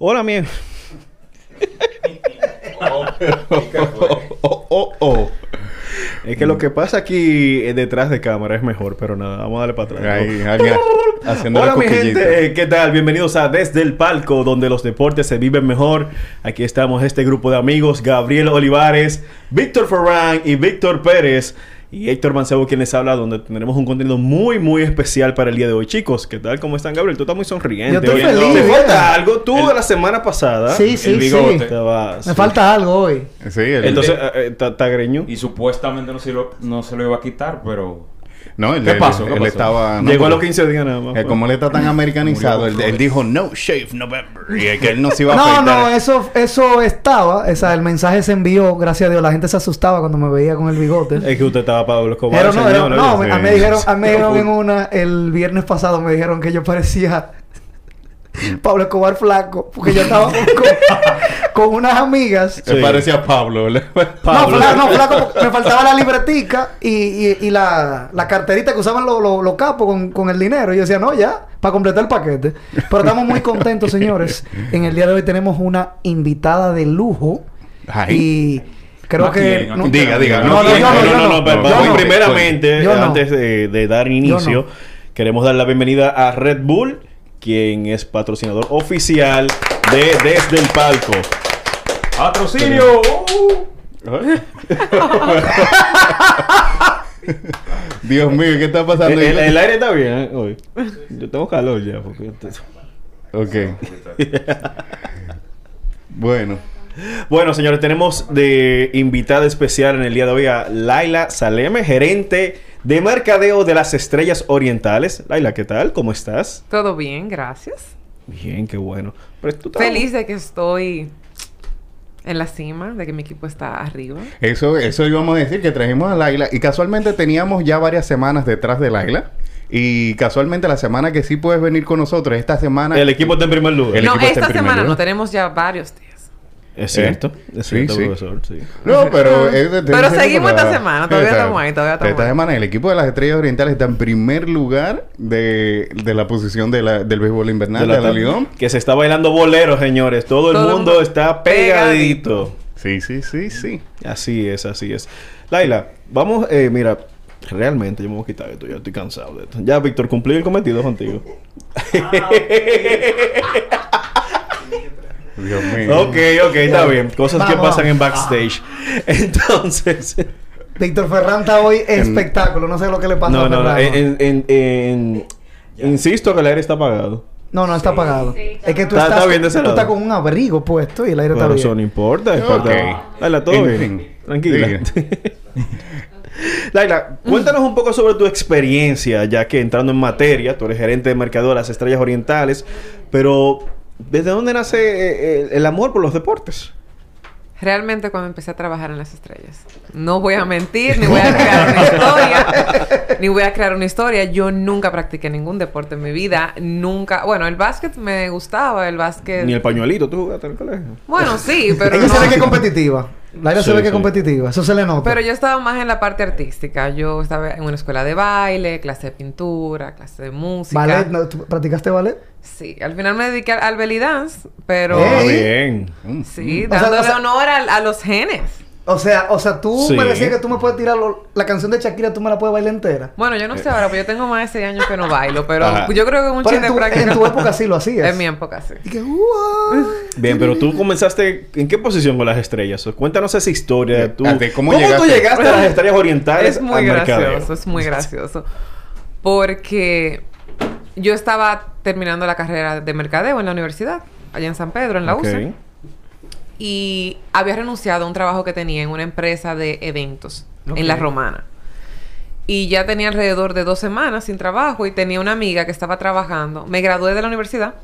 Hola, mi. oh, oh, oh. Es que lo que pasa aquí eh, detrás de cámara es mejor, pero nada, vamos a darle para atrás. Ahí, alguien haciendo Hola la mi gente, eh, ¿qué tal? Bienvenidos a Desde el Palco, donde los deportes se viven mejor. Aquí estamos este grupo de amigos, Gabriel Olivares, Víctor Ferran y Víctor Pérez. Y Héctor Mancebo quien les habla, donde tendremos un contenido muy, muy especial para el día de hoy. Chicos, ¿qué tal? ¿Cómo están, Gabriel? Tú estás muy sonriente. Yo estoy feliz, ¿Te bien. falta algo? Tú de la semana pasada. Sí, sí, el bigote. sí. Estaba- Me sí. falta algo hoy. Sí, el, Entonces, eh, eh, ¿ta- ¿tagreño? Y supuestamente no se lo, no se lo iba a quitar, pero... no, él, ¿Qué él- pasó? ¿Qué él pasó? estaba... no, Llegó a los 15 días nada más. que como él está tan americanizado, él, él dijo no shave November. Y es que él no se iba a No, afeitar. no, eso, eso estaba. O sea, el mensaje se envió, gracias a Dios. La gente se asustaba cuando me veía con el bigote. Es que usted estaba Pablo Escobar. Pero no, señor, no, me, a mí me dijeron, a mí me dijeron Full. en una, el viernes pasado me dijeron que yo parecía Pablo Escobar flaco, porque yo estaba con, con unas amigas. Él Sí. parecía a Pablo. No, Pablo. flaco, no, flaco, me faltaba la libretica y, y, y la, la carterita que usaban los capos con, con el dinero. Y yo decía, no, ya, para completar el paquete. Pero estamos muy contentos, señores. En el día de hoy tenemos una invitada de lujo. Ay. Y creo ¿A que... no-? Diga, diga. No, no, No, no, no, pero primeramente, antes de, de dar inicio, queremos dar la bienvenida a Red Bull, quien es patrocinador oficial de Desde el Palco. ¡Patrocinio! Dios mío, ¿qué está pasando? El, el- el aire está bien ¿eh? hoy. Yo tengo calor ya. Porque... Ok. bueno. Bueno, señores, tenemos de invitada especial en el día de hoy a Laila Saleme, gerente de mercadeo de las Estrellas Orientales. Laila, ¿qué tal? ¿Cómo estás? Todo bien, gracias. Bien, qué bueno. Pero tú Feliz de que estoy en la cima, de que mi equipo está arriba. Eso, eso íbamos a decir que trajimos a Laila y casualmente teníamos ya varias semanas detrás de Laila y casualmente la semana que sí puedes venir con nosotros esta semana El equipo está en primer lugar. El no, equipo está en esta primer semana lugar. no tenemos ya varios días. Es cierto, es Sí, cierto, sí. profesor. Sí. No, pero... es de- te Pero diciendo seguimos esta semana, todavía Esta- estamos ahí, todavía estamos Esta ahí. semana el equipo de las Estrellas Orientales está en primer lugar de, de la posición de la, del béisbol invernal de la, Lidón. Que se está bailando bolero, señores. Todo, Todo el mundo está pegadito. Sí, sí, sí, sí. Así es, así es. Laila, vamos, eh, mira, realmente yo me voy a quitar esto, ya estoy cansado de esto. Ya, Víctor, cumplí el cometido contigo. Dios mío. ok, ok, está bien. Cosas que Vamos. pasan en backstage. Entonces, Víctor Ferran está hoy espectáculo. No sé lo que le pasa no, a no, no. En, en- en- insisto que el aire está apagado. No, no, está apagado. es que tú Está- estás, está bien de ese tú lado. estás con un abrigo puesto y el aire Pero está eso no importa. Es Ok. parte de- Laila, todo En bien. fin. Tranquila. Laila, cuéntanos un poco sobre tu experiencia, ya que entrando en materia, tú eres gerente de mercado de las Estrellas Orientales, pero ¿desde dónde nace eh, el, el amor por los deportes? Realmente cuando empecé a trabajar en las estrellas. No voy a mentir, ni voy a crear una historia. ni voy a crear una historia. Yo nunca practiqué ningún deporte en mi vida. Nunca... Bueno, el básquet me gustaba. El básquet... Ni el pañuelito, tú jugaste en el colegio. Bueno, sí, pero Ella se no- ve que es competitiva. Laila Sí, se ve que es sí. competitiva. Eso se le nota. Pero yo estaba más en la parte artística. Yo estaba en una escuela de baile, clase de pintura, clase de música. ¿Ballet? ¿No? ¿Tú practicaste ballet? Sí, al final me dediqué al, al belly dance, pero... Ey. bien. Mm. Sí, dándole o sea- honor a, los genes. O sea, o sea, tú Sí. me decías que tú me puedes tirar lo- la canción de Shakira, tú me la puedes bailar entera. Bueno, yo no sé ahora, pero yo tengo más de 6 años que no bailo, pero Ajá. yo creo que un chiste en de tu, práctica... en tu época sí lo hacías. En mi época, sí. Y que, "Uah". Bien, pero tú comenzaste ¿en qué posición con las estrellas? Cuéntanos esa historia. Tú, ¿De cómo tú llegaste? llegaste a las estrellas orientales? Es muy al mercadeo? gracioso, es muy gracioso. Porque yo estaba terminando la carrera de mercadeo en la universidad, allá en San Pedro, en la Ok. UCE. Y había renunciado a un trabajo que tenía en una empresa de eventos en La Romana. Y ya tenía alrededor de dos semanas sin trabajo y tenía una amiga que estaba trabajando. Me gradué de la universidad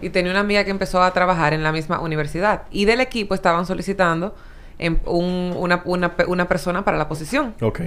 y tenía una amiga que empezó a trabajar en la misma universidad. Y del equipo estaban solicitando un- una, una persona para la posición. Ok.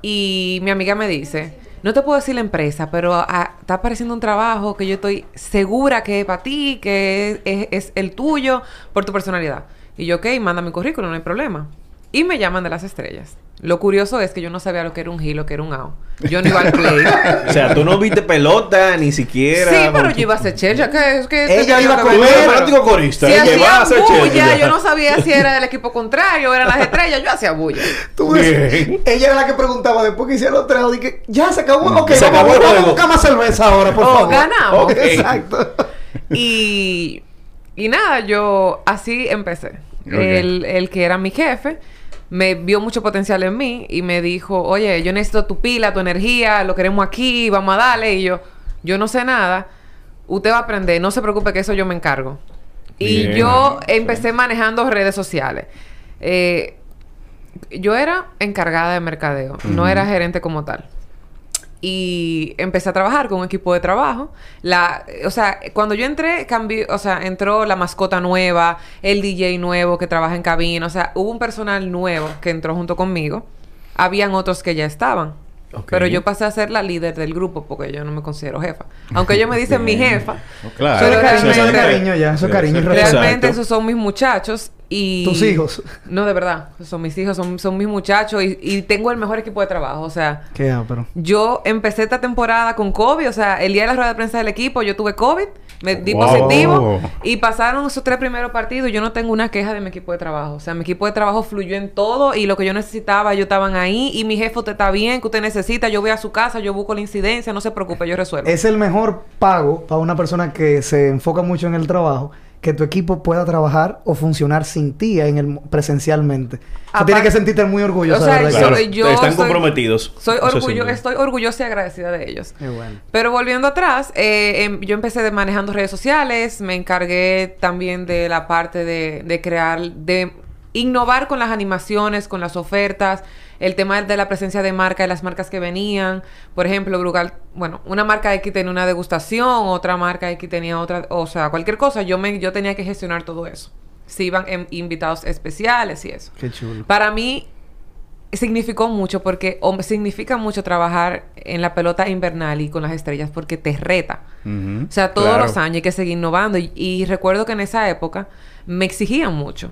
Y mi amiga me dice, no te puedo decir la empresa, pero ah, está apareciendo un trabajo que yo estoy segura que es para ti, que es, es- es el tuyo, por tu personalidad. Y yo, ok, manda mi currículum, no hay problema. Y me llaman de las estrellas. Lo curioso es que yo no sabía lo que era un hilo, que era un out. Yo no iba al play. O sea, tú no viste pelota ni siquiera. sí, pero yo iba a ser checha. ¿qué es que Ella iba a comer. fanático corista. Si que vas a hacían hacer bulla, yo no sabía si era del equipo contrario, eran las estrellas, yo hacía bulla. Tú ves, Bien. ella era la que preguntaba después que hicieron los tres. Dije, ya se acabó. Ok, Se vamos, acabó vamos a buscar más cerveza ahora, por Oh, favor. ganamos. Exacto. Y, y nada, yo así empecé. Ok. El, el que era mi jefe me vio mucho potencial en mí y me dijo, oye, yo necesito tu pila, tu energía, lo queremos aquí, vamos a darle. Y yo, yo no sé nada, usted va a aprender, no se preocupe que eso yo me encargo. Y yo empecé manejando redes sociales. Eh, yo era encargada de mercadeo, no era gerente como tal. Y empecé a trabajar con un equipo de trabajo. La, o sea, cuando yo entré, cambió, o sea, entró la mascota nueva, el DJ nuevo que trabaja en cabina. O sea, hubo un personal nuevo que entró junto conmigo. Habían otros que ya estaban. Pero yo pasé a ser la líder del grupo porque yo no me considero jefa. Aunque ellos me dicen mi jefa. Claro. Pero Eso es cariño, eso es realmente- cariño ya. Eso es cariño. Realmente esos son mis muchachos y... Tus hijos. No, de verdad. Son mis hijos, son, son mis muchachos y, y tengo el mejor equipo de trabajo. O sea, Qué pero yo empecé esta temporada con COVID. O sea, el día de la rueda de prensa del equipo yo tuve COVID. Me di Wow. positivo. Y pasaron esos tres primeros partidos. y Yo no tengo una queja de mi equipo de trabajo. O sea, mi equipo de trabajo fluyó en todo. Y lo que yo necesitaba, ellos estaban ahí. Y mi jefe, usted está bien, que usted necesita. Yo voy a su casa, yo busco la incidencia. No se preocupe, yo resuelvo. Es el mejor pago para una persona que se enfoca mucho en el trabajo que tu equipo pueda trabajar o funcionar sin ti en el presencialmente. Aparte- tienes que sentirte muy orgulloso O sea, de. Claro, yo están soy- comprometidos. Soy orgullo, estoy orgullosa y agradecida de ellos. Bueno. Pero volviendo atrás, eh, em, yo empecé de manejando redes sociales, me encargué también de la parte de, de crear, de innovar con las animaciones, con las ofertas, el tema de la presencia de marca, de las marcas que venían. Por ejemplo, Brugal, bueno, una marca X tenía una degustación, otra marca X tenía otra, o sea, cualquier cosa, yo, me, yo tenía que gestionar todo eso. Si iban em, invitados especiales y eso. Qué chulo. Para mí significó mucho porque o significa mucho trabajar en la pelota invernal y con las estrellas porque te reta. O sea, todos Claro. los años hay que seguir innovando y, y recuerdo que en esa época me exigían mucho.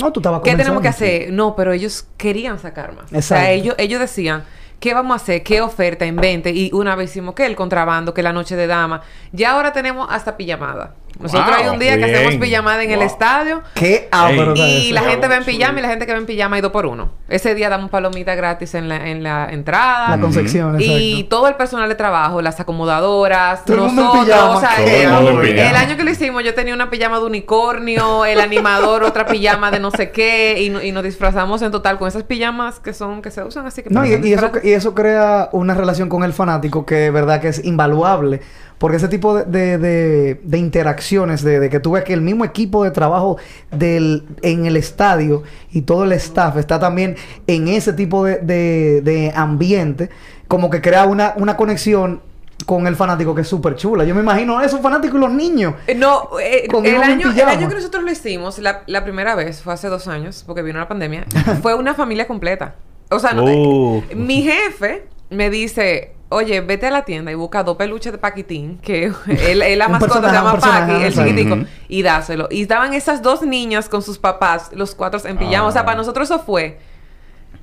No, tú estabas ¿Qué tenemos que hacer? No, pero ellos querían sacar más. O Exacto. sea, ellos, ellos decían, ¿qué vamos a hacer? ¿Qué oferta? Invente. Y una vez hicimos que el contrabando, que la noche de dama. Ya ahora tenemos hasta pijamada. Nosotros Wow, hay un día que hacemos pijamada en el estadio. Qué está Y eso. la gente va en pijama y la gente que va en pijama hay dos por uno. Ese día damos palomitas gratis en la, en la entrada. La concepción, Y exacto. todo el personal de trabajo, las acomodadoras, Todo el mundo en nosotros, pijama. o sea, Todo el el, mundo en pijama. el año que lo hicimos yo tenía una pijama de unicornio, el animador otra pijama de no sé qué y, no- y nos disfrazamos en total con esas pijamas que son que se usan así que No, y, y eso, y eso crea una relación con el fanático que verdad que es invaluable. Porque ese tipo de, de, de- de interacciones, de, de que tú ves que el mismo equipo de trabajo del, en el estadio y todo el staff está también en ese tipo de, de- de ambiente, como que crea una, una conexión con el fanático que es súper chula. Yo me imagino esos fanáticos y los niños. Eh, No, eh, Con el, año, el año que nosotros lo hicimos, la, la primera vez, fue hace dos años, porque vino la pandemia, fue una familia completa. O sea, no- eh, mi jefe me dice, oye, vete a la tienda y busca dos peluches de Paquitín, que él, él la mascota se llama Paqui, el chiquitico, y dáselo. Y estaban esas dos niñas con sus papás, los cuatro en pijama. O sea, Ah. para nosotros eso fue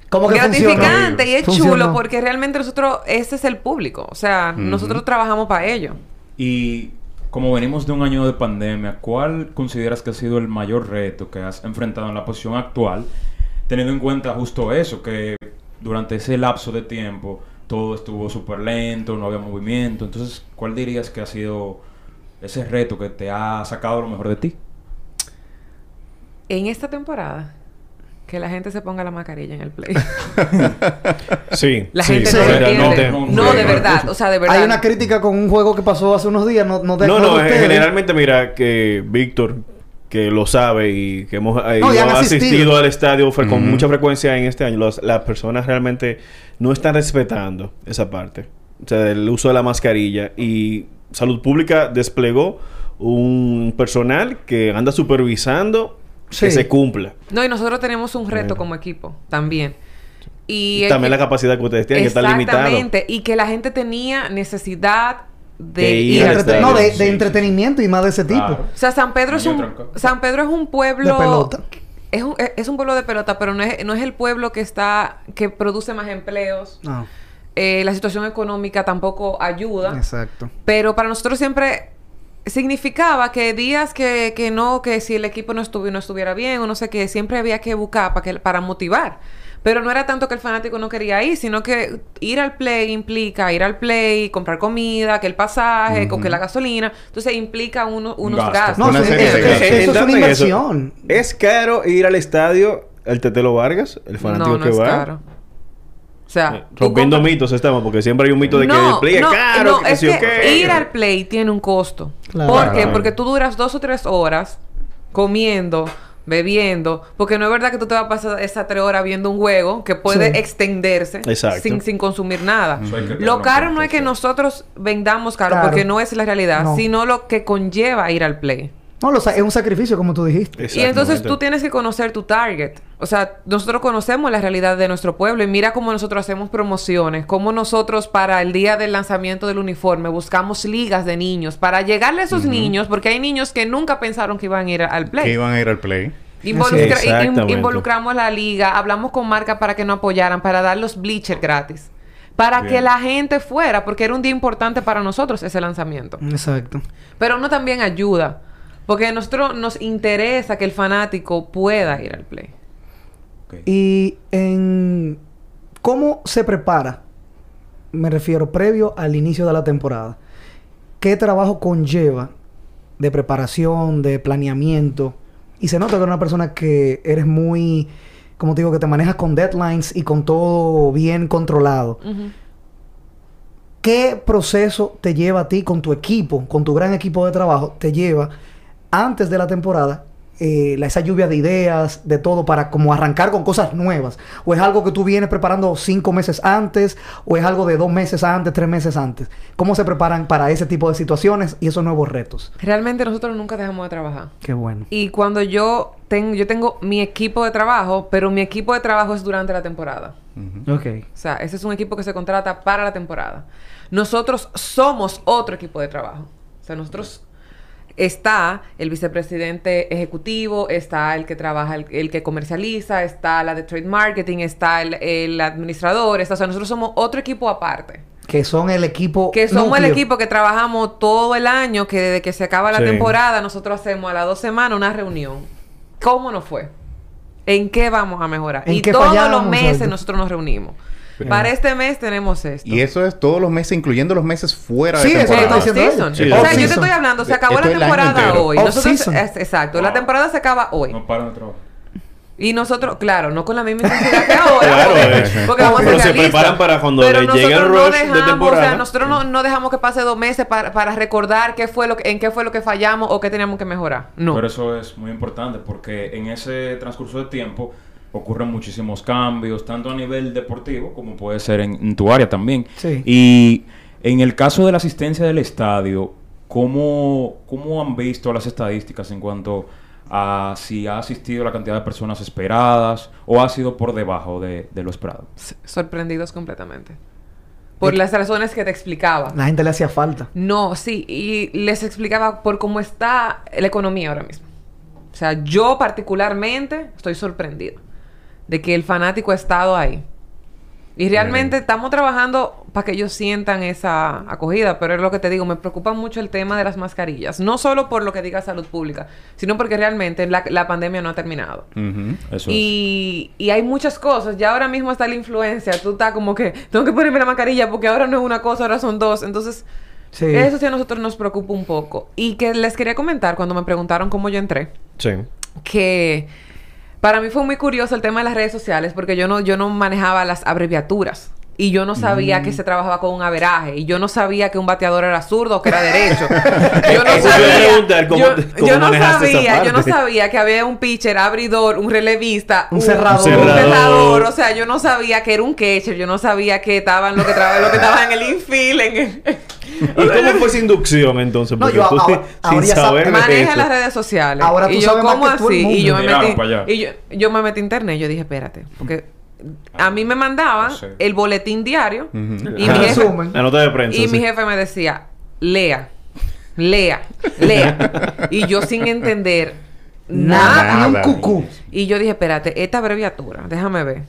Como que funciona. gratificante y es chulo porque realmente nosotros, ese es el público. O sea, nosotros trabajamos para ello. Y como venimos de un año de pandemia, ¿cuál consideras que ha sido el mayor reto que has enfrentado en la posición actual? Teniendo en cuenta justo eso, que durante ese lapso de tiempo todo estuvo súper lento, no había movimiento. Entonces, ¿cuál dirías que ha sido ese reto que te ha sacado lo mejor de ti? En esta temporada, que la gente se ponga la mascarilla en el play. Sí. La sí, gente sí, no entiende. no, No, no, de no, verdad. no. O sea, de verdad. Hay una crítica con un juego que pasó hace unos días. No, no, No, no, ustedes. generalmente mira que Víctor que lo sabe y que hemos eh, No, y han ido- asistido. asistido. al estadio con mucha frecuencia en este año, los- las personas realmente no están respetando esa parte. O sea, el uso de la mascarilla. Y Salud Pública desplegó un personal que anda supervisando Sí. que se cumpla. No, y nosotros tenemos un reto como equipo también. Y, también que- la capacidad que ustedes tienen, que está limitada. Exactamente. Y que la gente tenía necesidad de, De ir ir al al Entrete- estadio. no, de, de Sí, sí, entretenimiento y más de ese tipo. Claro. O sea, San Pedro es un. San Pedro es un pueblo De pelota. Es un, es- es un pueblo de pelota, pero no es, no es el pueblo que está que produce más empleos. No, Eh, la situación económica tampoco ayuda. exacto. Pero para nosotros siempre significaba que días que, que no, que si el equipo no, estuvi- no estuviera bien o no sé qué, siempre había que buscar para, que, para motivar. Pero no era tanto que el fanático no quería ir, sino que ir al play implica ir al play, comprar comida, que el pasaje, con que la gasolina. Entonces implica uno- unos gasto. gastos. No, Una sí, serie es de que gastos. eso es una eso, inversión. ¿Es caro ir al estadio el Tetelo Vargas, el fanático no, no que es va? caro. O sea, Eh, Rompiendo mitos estamos, porque siempre hay un mito de que el play es no, caro, no, que es que ir al play tiene un costo. Claro. ¿Por qué? Claro. Porque tú duras dos o tres horas comiendo, bebiendo, porque no es verdad que tú te vas a pasar esas tres horas viendo un juego que puede Sí. extenderse sin, sin consumir nada. Lo caro no es que nosotros vendamos caro, Claro. porque no es la realidad, No. sino lo que conlleva ir al play. No, lo sa- es un sacrificio, como tú dijiste. Y entonces tú tienes que conocer tu target. O sea, nosotros conocemos la realidad de nuestro pueblo y mira cómo nosotros hacemos promociones, cómo nosotros para el día del lanzamiento del uniforme buscamos ligas de niños para llegarle a esos niños, porque hay niños que nunca pensaron que iban a ir al play. Que iban a ir al play. Involucra- Sí, in- involucramos la liga, hablamos con marcas para que nos apoyaran, para dar los bleachers gratis. Para Bien. que la gente fuera, porque era un día importante para nosotros ese lanzamiento. Exacto. Pero uno también ayuda. Porque a nosotros nos interesa que el fanático pueda ir al play. Y en cómo se prepara, me refiero previo al inicio de la temporada, ¿qué trabajo conlleva de preparación, de planeamiento? Y se nota que eres una persona que eres muy, como te digo, que te manejas con deadlines y con todo bien controlado. ¿Qué proceso te lleva a ti con tu equipo, con tu gran equipo de trabajo, te lleva antes de la temporada eh, esa lluvia de ideas, de todo, para como arrancar con cosas nuevas? ¿O es algo que tú vienes preparando cinco meses antes? ¿O es algo de dos meses antes, tres meses antes? ¿Cómo se preparan para ese tipo de situaciones y esos nuevos retos? Realmente nosotros nunca dejamos de trabajar. Qué bueno. Y cuando yo tengo, yo tengo mi equipo de trabajo, pero mi equipo de trabajo es durante la temporada. Ok. O sea, ese es un equipo que se contrata para la temporada. Nosotros somos otro equipo de trabajo. O sea, nosotros está el vicepresidente ejecutivo, está el que trabaja, el, el que comercializa, está la de trade marketing, está el, el administrador, está, o sea, nosotros somos otro equipo aparte. Que son el equipo. Que somos el equipo que trabajamos todo el año, que desde que se acaba la Sí. temporada, nosotros hacemos a las dos semanas una reunión. ¿Cómo nos fue? ¿En qué vamos a mejorar? ¿En y qué todos fallamos, los meses nosotros nos reunimos. Para este mes tenemos esto. Y eso es todos los meses, incluyendo los meses fuera Sí, de eso temporada. Off-season. ella. Sí. O sea, yo te estoy hablando, se acabó Esto la es el año temporada hoy. Nosotros, Off-season. es- exacto, la temporada se acaba hoy. No paran de trabajar. Y nosotros, claro, no con la misma intensidad que ahora. Claro, porque, eh. porque vamos a Pero se preparan para cuando Pero le llegue el no rush de temporada. O sea, nosotros no, no dejamos que pase dos meses para, para recordar qué fue lo que, en qué fue lo que fallamos o qué teníamos que mejorar. No. Pero eso es muy importante porque en ese transcurso de tiempo ocurren muchísimos cambios, tanto a nivel deportivo como puede ser en, en tu área también. Sí. Y en el caso de la asistencia del estadio, ¿cómo, ¿cómo han visto las estadísticas en cuanto a si ha asistido la cantidad de personas esperadas o ha sido por debajo de, de lo esperado? Sorprendidos completamente. Por las razones que te explicaba. La gente le hacía falta. No, sí, y les explicaba por cómo está la economía ahora mismo. O sea, yo particularmente estoy sorprendido de que el fanático ha estado ahí. Y realmente estamos trabajando para que ellos sientan esa acogida, pero es lo que te digo, me preocupa mucho el tema de las mascarillas. No solo por lo que diga salud pública, sino porque realmente la, la pandemia no ha terminado. Ujú. Eso es. Y, y hay muchas cosas. Ya ahora mismo está la influencia. Tú estás como que, tengo que ponerme la mascarilla porque ahora no es una cosa, ahora son dos. Entonces, Sí. eso sí a nosotros nos preocupa un poco. Y que les quería comentar cuando me preguntaron cómo yo entré, Sí. que para mí fue muy curioso el tema de las redes sociales porque yo no, yo no manejaba las abreviaturas. Y yo no sabía que se trabajaba con un averaje. Y yo no sabía que un bateador era zurdo o que era derecho. yo no sabía. ¿cómo yo, te- cómo yo no sabía, yo no sabía que había un pitcher, abridor, un relevista, Un cerrador. un Cerrador. O sea, yo no sabía que era un catcher. Yo no sabía que estaban lo que traba- lo que estaba en el infield. En el... ¿Y cómo fue esa inducción entonces? No, Porque yo tú, ahora- sin saber Maneja eso. las redes sociales. Ahora tú y yo, sabes más ¿cómo que todo el así? mundo. Y yo me metí, y yo, yo me metí a internet. Yo dije, espérate. Porque a mí me mandaban el boletín diario. Y, mi jefe, Resumen. La nota de prensa. y sí. mi jefe me decía, lea, lea, lea. y yo sin entender nada. Nada, ni un cucú. Y yo dije, espérate, esta abreviatura, déjame ver.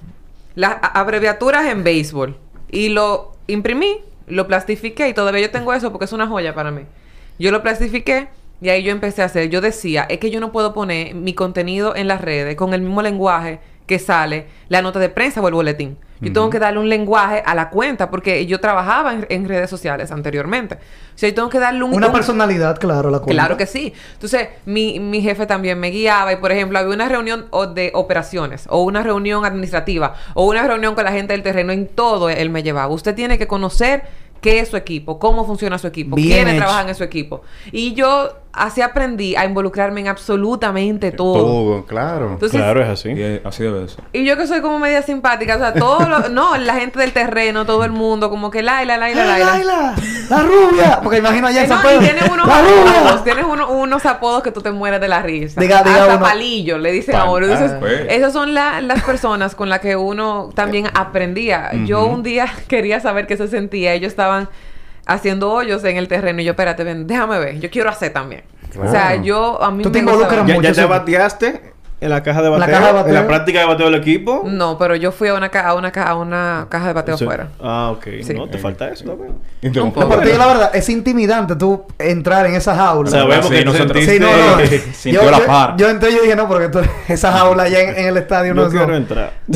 Las abreviaturas en béisbol. Y lo imprimí, lo plastifiqué y todavía yo tengo eso porque es una joya para mí. Yo lo plastifiqué y ahí yo empecé a hacer. Yo decía, es que yo no puedo poner mi contenido en las redes con el mismo lenguaje que sale la nota de prensa o el boletín. Yo tengo que darle un lenguaje a la cuenta porque yo trabajaba en, en redes sociales anteriormente. O sea, yo tengo que darle un... Una un- personalidad, claro, la cuenta. Claro que sí. Entonces, mi, mi jefe también me guiaba y, por ejemplo, había una reunión o- de operaciones o una reunión administrativa o una reunión con la gente del terreno. En todo él me llevaba. Usted tiene que conocer qué es su equipo, cómo funciona su equipo, Bien quiénes hecho. trabajan en su equipo. Y yo así aprendí a involucrarme en absolutamente todo. Todo, claro. Entonces, Claro, es así. Y, eh, así debe ser. y yo que soy como media simpática, o sea, todo lo, no, la gente del terreno, todo el mundo, como que Laila, Laila, ¡Ay, Laila. Laila! ¡La rubia! Porque imagino allá Eh, en no, San Pedro. y tienes unos ¡La apodos, tienes uno- unos apodos que tú te mueres de la risa. Diga- diga Hasta uno. palillo, le dicen Pal- a uno. Entonces, ah, pues. esas son la- las personas con las que uno también aprendía. Yo un día quería saber qué se sentía. Ellos estaban haciendo hoyos en el terreno y yo, espérate, ven, déjame ver. Yo quiero hacer también. O sea, yo, a mí Tú te me gustaba- involucras ¿Ya, mucho, ya te sí. bateaste en la caja de la bateo? caja de bateo. ¿En la práctica de bateo del equipo? No, pero yo fui a una, ca- a una, ca- a una caja de bateo Sí. afuera. Ah, ok. Sí. No, te falta eso también. No, pero te digo la verdad, es intimidante tú entrar en esa jaula. Sabemos Sí, que nosotros- sentiste... Sí, no, no. Sintió yo, la yo- par. Yo entré y yo dije, no, porque tú, esa jaula allá en, en el estadio no, No es- quiero entrar.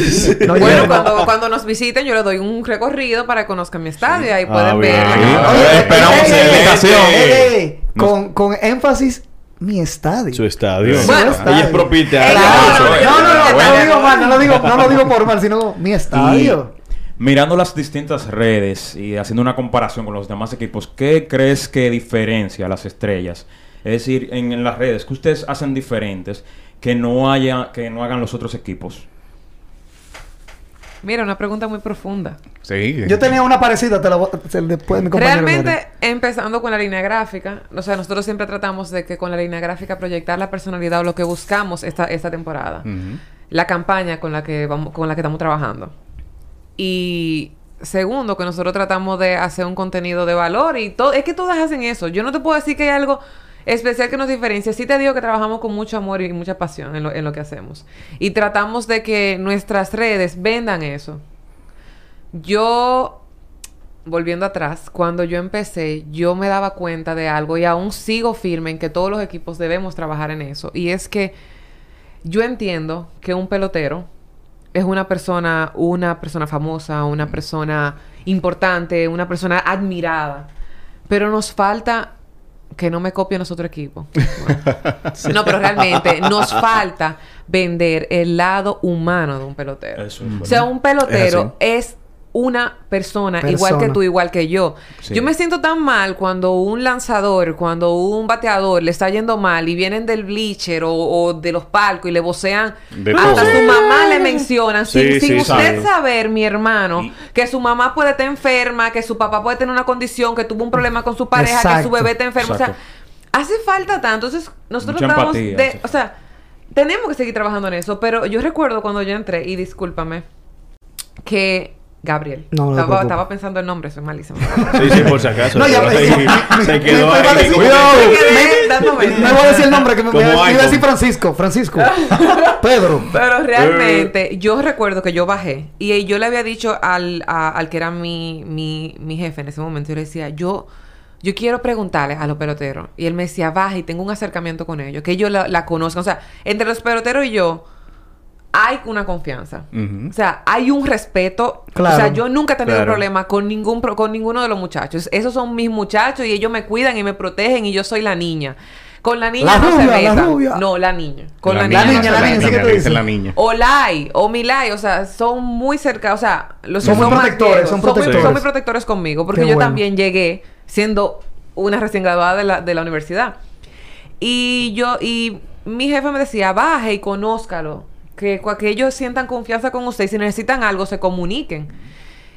no Bueno, cuando, cuando nos visiten, yo les doy un recorrido para que conozcan mi estadio. y Ahí Ah, pueden ver. bien. la Sí. caja de A ver, esperamos Ey, la con énfasis, mi estadio. Su estadio. Bueno. ella es Claro. no, No, no, no, no, lo digo mal, no lo digo, no lo digo por mal, sino mi estadio. Mirando las distintas redes y haciendo una comparación con los demás equipos, ¿qué crees que diferencia a las estrellas? Es decir, en, en las redes, ¿qué ustedes hacen diferentes que no haya, que no hagan los otros equipos? Mira, una pregunta muy profunda. sí. Yo tenía una parecida, te la voy a hacer después mi compañero. Realmente, Gloria. empezando con la línea gráfica, o sea, nosotros siempre tratamos de que con la línea gráfica proyectar la personalidad o lo que buscamos esta, esta temporada. La campaña con la que vamos, con la que estamos trabajando. Y segundo, que nosotros tratamos de hacer un contenido de valor y todo. Es que todas hacen eso. Yo no te puedo decir que hay algo especial que nos diferencia. Sí te digo que trabajamos con mucho amor y mucha pasión en lo, en lo que hacemos. Y tratamos de que nuestras redes vendan eso. Yo, volviendo atrás, cuando yo empecé, yo me daba cuenta de algo y aún sigo firme en que todos los equipos debemos trabajar en eso. Y es que yo entiendo que un pelotero es una persona, una persona famosa, una persona importante, una persona admirada. Pero nos falta que no me copien los otros equipos. No, pero realmente nos falta vender el lado humano de un pelotero. Eso es O sea, un Es pelotero es, una persona, igual que tú, igual que yo. Sí. Yo me siento tan mal cuando un lanzador, cuando un bateador le está yendo mal y vienen del bleacher o, o de los palcos y le vocean. De hasta todo. su mamá le mencionan. Sí, sin sin sí, usted sabe. saber, mi hermano, Y- que su mamá puede estar enferma, que su papá puede tener una condición, que tuvo un problema con su pareja, que su bebé está enfermo. O sea, hace falta tanto. Entonces, nosotros Mucha tratamos empatía, de. O sea, tenemos que seguir trabajando en eso. Pero yo recuerdo cuando yo entré, y discúlpame, que Gabriel. No, no estaba, pensando el nombre, soy malísimo. Sí, sí, por si acaso. No, ya me- ahí me- se quedó me ahí. Cuidado. Me. Me voy a decir el nombre que me, me, Como me iba a decir Francisco. Francisco. Pedro. Pero realmente, yo recuerdo que yo bajé y eh, yo le había dicho al, a- al que era mi, mi, mi jefe en ese momento, yo le decía, yo, yo quiero preguntarle a los peloteros. Y él me decía, baja y tengo un acercamiento con ellos, que ellos la, la conozcan. O sea, entre los peloteros y yo hay una confianza. O sea, hay un respeto. Claro. O sea, yo nunca he tenido Claro. problema con ningún pro- con ninguno de los muchachos. Esos son mis muchachos y ellos me cuidan y me protegen y yo soy la niña. Con la niña La no rubia, se la metan. rubia. No, la niña. Con la, La niña, niña, no la se niña, dice la niña. O Lai o Milay, o sea, son muy cerca, o sea, los Son muy protectores, son muy- protectores. son muy protectores conmigo, porque Qué yo bueno. también llegué siendo una recién graduada de la, de la universidad. Y yo, y mi jefe me decía, baje y conózcalo, que, que ellos sientan confianza con usted y si necesitan algo se comuniquen.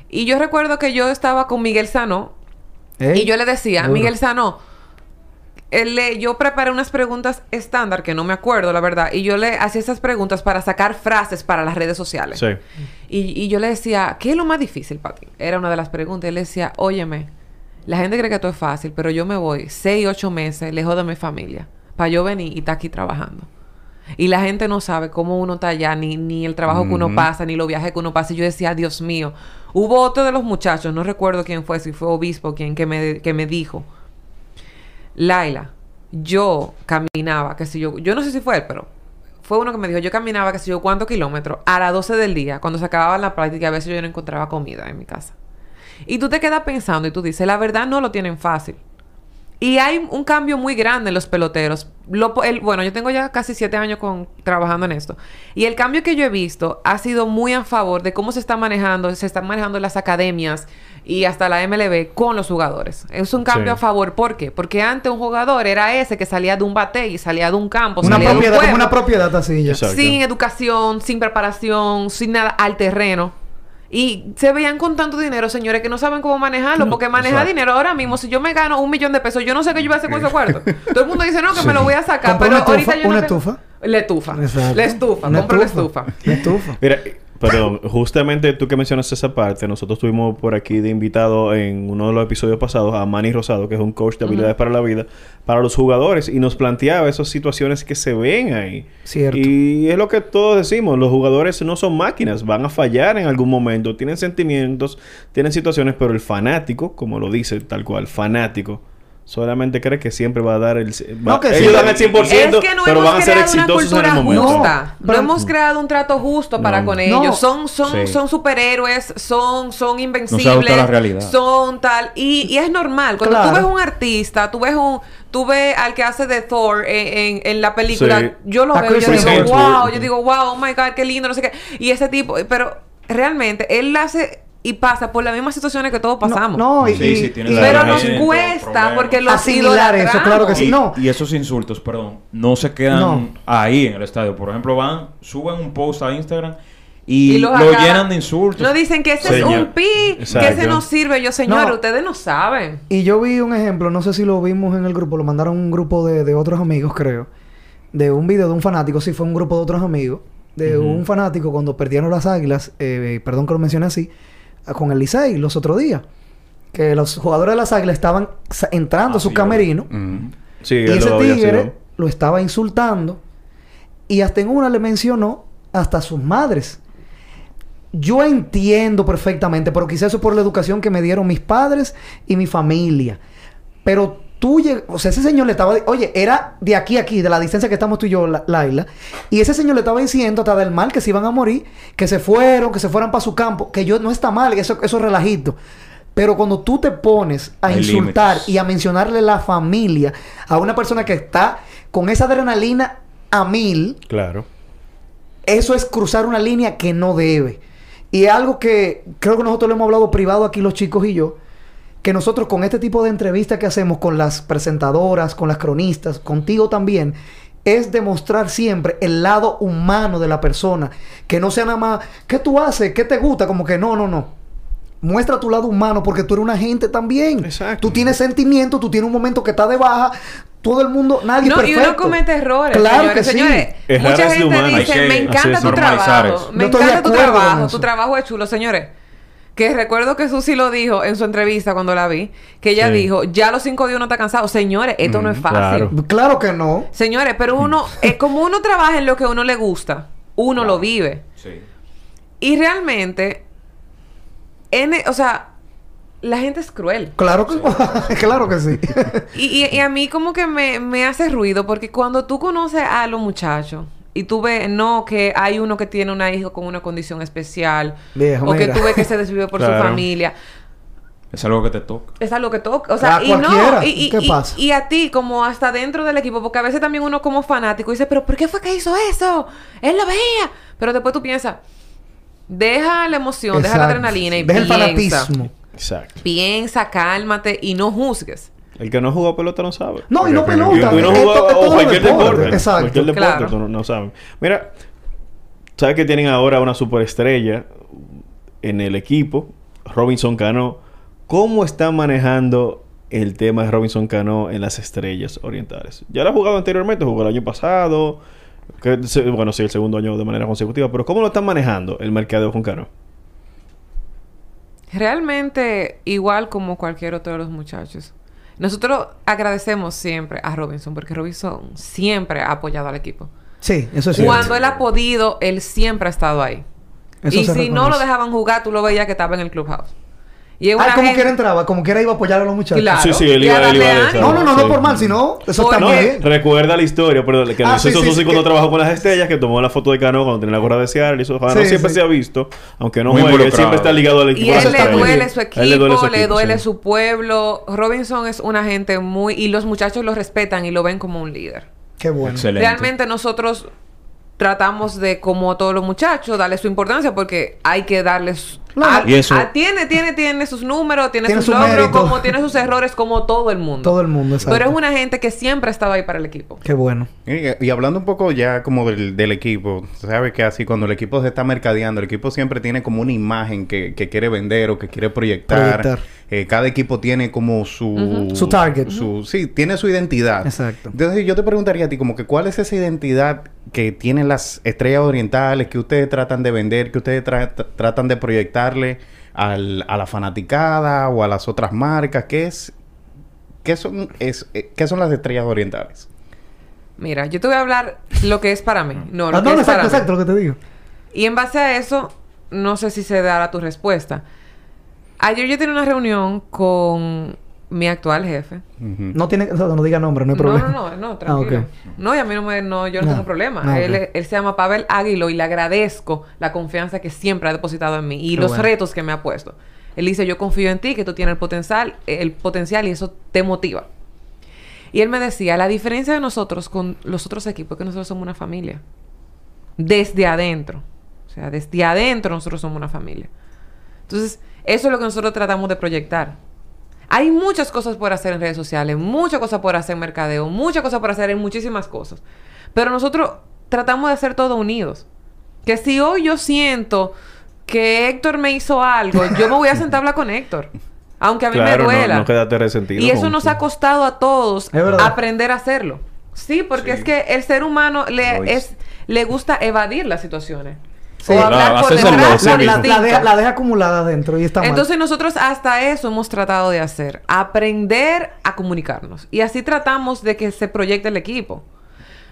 Y yo recuerdo que yo estaba con Miguel Sano y yo le decía, duro. Miguel Sano, él le- yo preparé unas preguntas estándar que no me acuerdo, la verdad, y yo le hacía esas preguntas para sacar frases para las redes sociales. Sí. Y, y yo le decía, ¿qué es lo más difícil para ti? Era una de las preguntas. Y él le decía, óyeme, la gente cree que esto es fácil, pero yo me voy seis, ocho meses lejos de mi familia para yo venir y estar aquí trabajando. Y la gente no sabe cómo uno está allá, ni, ni el trabajo que uno pasa, ni los viajes que uno pasa. Y yo decía, Dios mío. Hubo otro de los muchachos, no recuerdo quién fue, si fue obispo quien, que me, que me dijo, Laila, yo caminaba, que si yo, yo no sé si fue él, pero fue uno que me dijo, yo caminaba, que si yo, cuántos kilómetros, a las 12 del día, cuando se acababa la práctica, a veces yo no encontraba comida en mi casa. Y tú te quedas pensando y tú dices, la verdad no lo tienen fácil. Y hay un cambio muy grande en los peloteros. Lo po- el- bueno, yo tengo ya casi siete años con, trabajando en esto. Y el cambio que yo he visto ha sido muy a favor de cómo se está manejando, se están manejando las academias y hasta la MLB con los jugadores. Es un cambio Sí. a favor. ¿Por qué? Porque antes un jugador era ese que salía de un bate y salía de un campo, Una salía de un propiedad, como una propiedad así ya. Sin educación, sin preparación, sin nada, al terreno. Y se veían con tanto dinero, señores, que no saben cómo manejarlo. Porque manejar exacto. dinero ahora mismo, si yo me gano un millón de pesos, yo no sé qué yo voy a hacer con ese cuarto. Todo el mundo dice, no, que me lo voy a sacar. Pero una estufa, ahorita yo una no tengo- estufa. La estufa. Exacto. La estufa. Una Compra la estufa. La estufa. Mira, perdón, justamente tú que mencionaste esa parte, nosotros tuvimos por aquí de invitado en uno de los episodios pasados a Manny Rosado, que es un coach de habilidades para la vida, para los jugadores, y nos planteaba esas situaciones que se ven ahí. Cierto. Y es lo que todos decimos, los jugadores no son máquinas, van a fallar en algún momento, tienen sentimientos, tienen situaciones, pero el fanático, como lo dice tal cual, fanático. Solamente cree que siempre va a dar el... No, va- que ellos sí. dan el 100%, es que no pero hemos van a ser creado una exitosos en cultura el momento. justa. No, pero- hemos creado un trato justo para No. con No. ellos. Son, son, Sí. son superhéroes, son, son invencibles. la realidad. Son tal. Y, y es normal. Cuando Claro. tú ves un artista, tú ves un, tú ves al que hace de Thor en, en- en la película, Sí. yo lo A veo, yo digo, wow, yo digo, wow, oh my god, qué lindo, no sé qué. Y ese tipo, pero realmente él hace y pasa por las mismas situaciones que todos pasamos. No, no, y, Sí, y- sí, tiene y- Pero nos cuesta porque los Asimilar eso, claro que sí. Y, no. y esos insultos, perdón, no se quedan No. ahí en el estadio. Por ejemplo, van, suben un post a Instagram y, lo llenan de insultos. No dicen que ese Señor. es un pi, que ese no sirve. Yo, señor, No. ustedes no saben. Y yo vi un ejemplo, no sé si lo vimos en el grupo, lo mandaron un grupo de, de otros amigos, creo. De un video de un fanático, sí, fue un grupo de otros amigos. De un fanático cuando perdieron las águilas, eh, perdón que lo mencione así, con el Licey los otros días. Que los jugadores de las águilas estaban entrando Ah, a su sí, camerino. Mm. Sí, y ese lo tigre sido. lo estaba insultando. Y hasta en una le mencionó hasta a sus madres. Yo entiendo perfectamente, pero quizás eso por la educación que me dieron mis padres y mi familia. Pero tú, o sea, ese señor le estaba, oye, era de aquí a aquí, de la distancia que estamos tú y yo, La- Laila, y ese señor le estaba diciendo hasta del mal que se iban a morir, que se fueron, que se fueran para su campo, que yo no está mal, eso, eso es relajito. Pero cuando tú te pones a Hay insultar límites. y a mencionarle la familia a una persona que está con esa adrenalina a mil, Claro. eso es cruzar una línea que no debe. Y es algo que creo que nosotros lo hemos hablado privado aquí los chicos y yo, que nosotros con este tipo de entrevistas que hacemos con las presentadoras, con las cronistas, contigo también, es demostrar siempre el lado humano de la persona, que no sea nada más, ¿qué tú haces? ¿Qué te gusta? Como que no, no, no. Muestra tu lado humano porque tú eres una gente también. Exacto. Tú tienes sentimientos, tú tienes un momento que está de baja. Todo el mundo, nadie No, es y perfecto. uno comete errores. Claro señores, que sí. señores. Errar Mucha gente dice, me encanta tu trabajo. eso. Me encanta tu trabajo. Tu trabajo es chulo, señores. Que recuerdo que Susi lo dijo en su entrevista cuando la vi. Que ella Sí. dijo, ya a los cinco días uno está cansado. Señores, esto no es fácil. claro. Claro que no. Señores, pero uno, es como uno trabaja en lo que a uno le gusta, uno lo vive. Sí. Y realmente, en, o sea, la gente es cruel. Claro que, claro que sí. Y, y- y a mí como que me, me hace ruido porque cuando tú conoces a los muchachos y tú ves, no, que hay uno que tiene una hija con una condición especial Viejo, o que tú ves que se desvive por Claro. su familia. Es algo que te toca. Es algo que toca. O A sea, y no. Y, y- ¿Qué y- pasa? y a ti, como hasta dentro del equipo, porque a veces también uno como fanático dice, pero ¿por qué fue que hizo eso? Él lo veía. Pero después tú piensas, deja la emoción, deja la adrenalina y Deja el piensa. fanatismo. Exacto. Piensa, cálmate y no juzgues. El que no jugó pelota no sabe. No, y no Porque- pelota. Y, y no jugó o cualquier deporte. Exacto. Cualquier deporte, Claro. no, no saben. Mira, ¿sabes que tienen ahora una superestrella en el equipo? Robinson Cano. ¿Cómo están manejando el tema de Robinson Cano en las estrellas orientales? Ya lo ha jugado anteriormente, jugó el año pasado. que bueno, sí, el segundo año de manera consecutiva. Pero ¿cómo lo están manejando el mercadeo con Cano? Realmente igual como cualquier otro de los muchachos. Nosotros agradecemos siempre a Robinson porque Robinson siempre ha apoyado al equipo. Sí, eso es cierto. Cuando él ha podido, él siempre ha estado ahí. Eso y si no lo dejaban jugar, tú lo veías que estaba en el clubhouse. Y Ah, como gente- quiera entraba, como quiera iba a apoyar a los muchachos. Claro. Sí, sí, él iba, a él iba a No, no, no, sí. no por mal, sino eso está bien. Recuerda la historia, pero que Ah, sí, sí, sí, cuando que- trabajó con las estrellas, que tomó la foto de Cano cuando tenía la gorra de Seattle. Hizo, Cano Sí, siempre sí. se ha visto, aunque no juegue, él siempre está ligado al equipo. Y él le duele su equipo, le duele, su pueblo. Robinson es una gente muy... Y los muchachos lo respetan y lo ven como un líder. Qué bueno. Excelente. Realmente nosotros tratamos de, como todos los muchachos, darle su importancia porque hay que darles... Claro. a- Y eso- a- tiene, tiene, tiene sus números, tiene, Tiene sus su logros, mérito. como tiene sus errores, como todo el mundo. Todo el mundo, exacto. Pero es una gente que siempre ha estado ahí para el equipo. Qué bueno. Y, y hablando un poco ya como del, del equipo, sabes que así cuando el equipo se está mercadeando, el equipo siempre tiene como una imagen que, que quiere vender o que quiere proyectar. Proyectar. Eh, cada equipo tiene como su... Su target. Su, sí, tiene su identidad. Exacto. Entonces yo te preguntaría a ti como que cuál es esa identidad que tienen las estrellas orientales, que ustedes tratan de vender, que ustedes tra- tra- tratan de proyectarle al- a la fanaticada o a las otras marcas. ¿Qué es? ¿Qué son, es, eh, ¿qué son las estrellas orientales? Mira, yo te voy a hablar lo que es para mí. No, lo Ah, que no, es para exacto, mí. exacto, lo que te digo. Y en base a eso, no sé si se dará tu respuesta. Ayer yo tenía una reunión con mi actual jefe. No tiene, no diga nombre, no hay No, problema. no, no, no, tranquilo. Ah, ok. No, y a mí no me, no, yo no, No. tengo problema. Ah, él, se llama Pavel Águilo y le agradezco la confianza que siempre ha depositado en mí y los bueno. retos que me ha puesto. Él dice, yo confío en ti, que tú tienes el potencial, el potencial y eso te motiva. Y él me decía, la diferencia de nosotros con los otros equipos es que nosotros somos una familia. Desde adentro. O sea, desde adentro nosotros somos una familia. Entonces, eso es lo que nosotros tratamos de proyectar. Hay muchas cosas por hacer en redes sociales, muchas cosas por hacer en mercadeo, muchas cosas por hacer en muchísimas cosas. Pero nosotros tratamos de hacer todo unidos. Que si hoy yo siento que Héctor me hizo algo, yo me voy a sentar a hablar con Héctor. Aunque a mí Claro, me no- duela. no quédate resentido Y eso nos ha costado a todos aprender a hacerlo. Sí, porque Sí. es que el ser humano le, es, le gusta evadir las situaciones. Sí. O hablar por detrás, La, la- la instinto. deja, la deja acumulada adentro y está mal. Entonces nosotros hasta eso hemos tratado de hacer, aprender a comunicarnos y así tratamos de que se proyecte el equipo.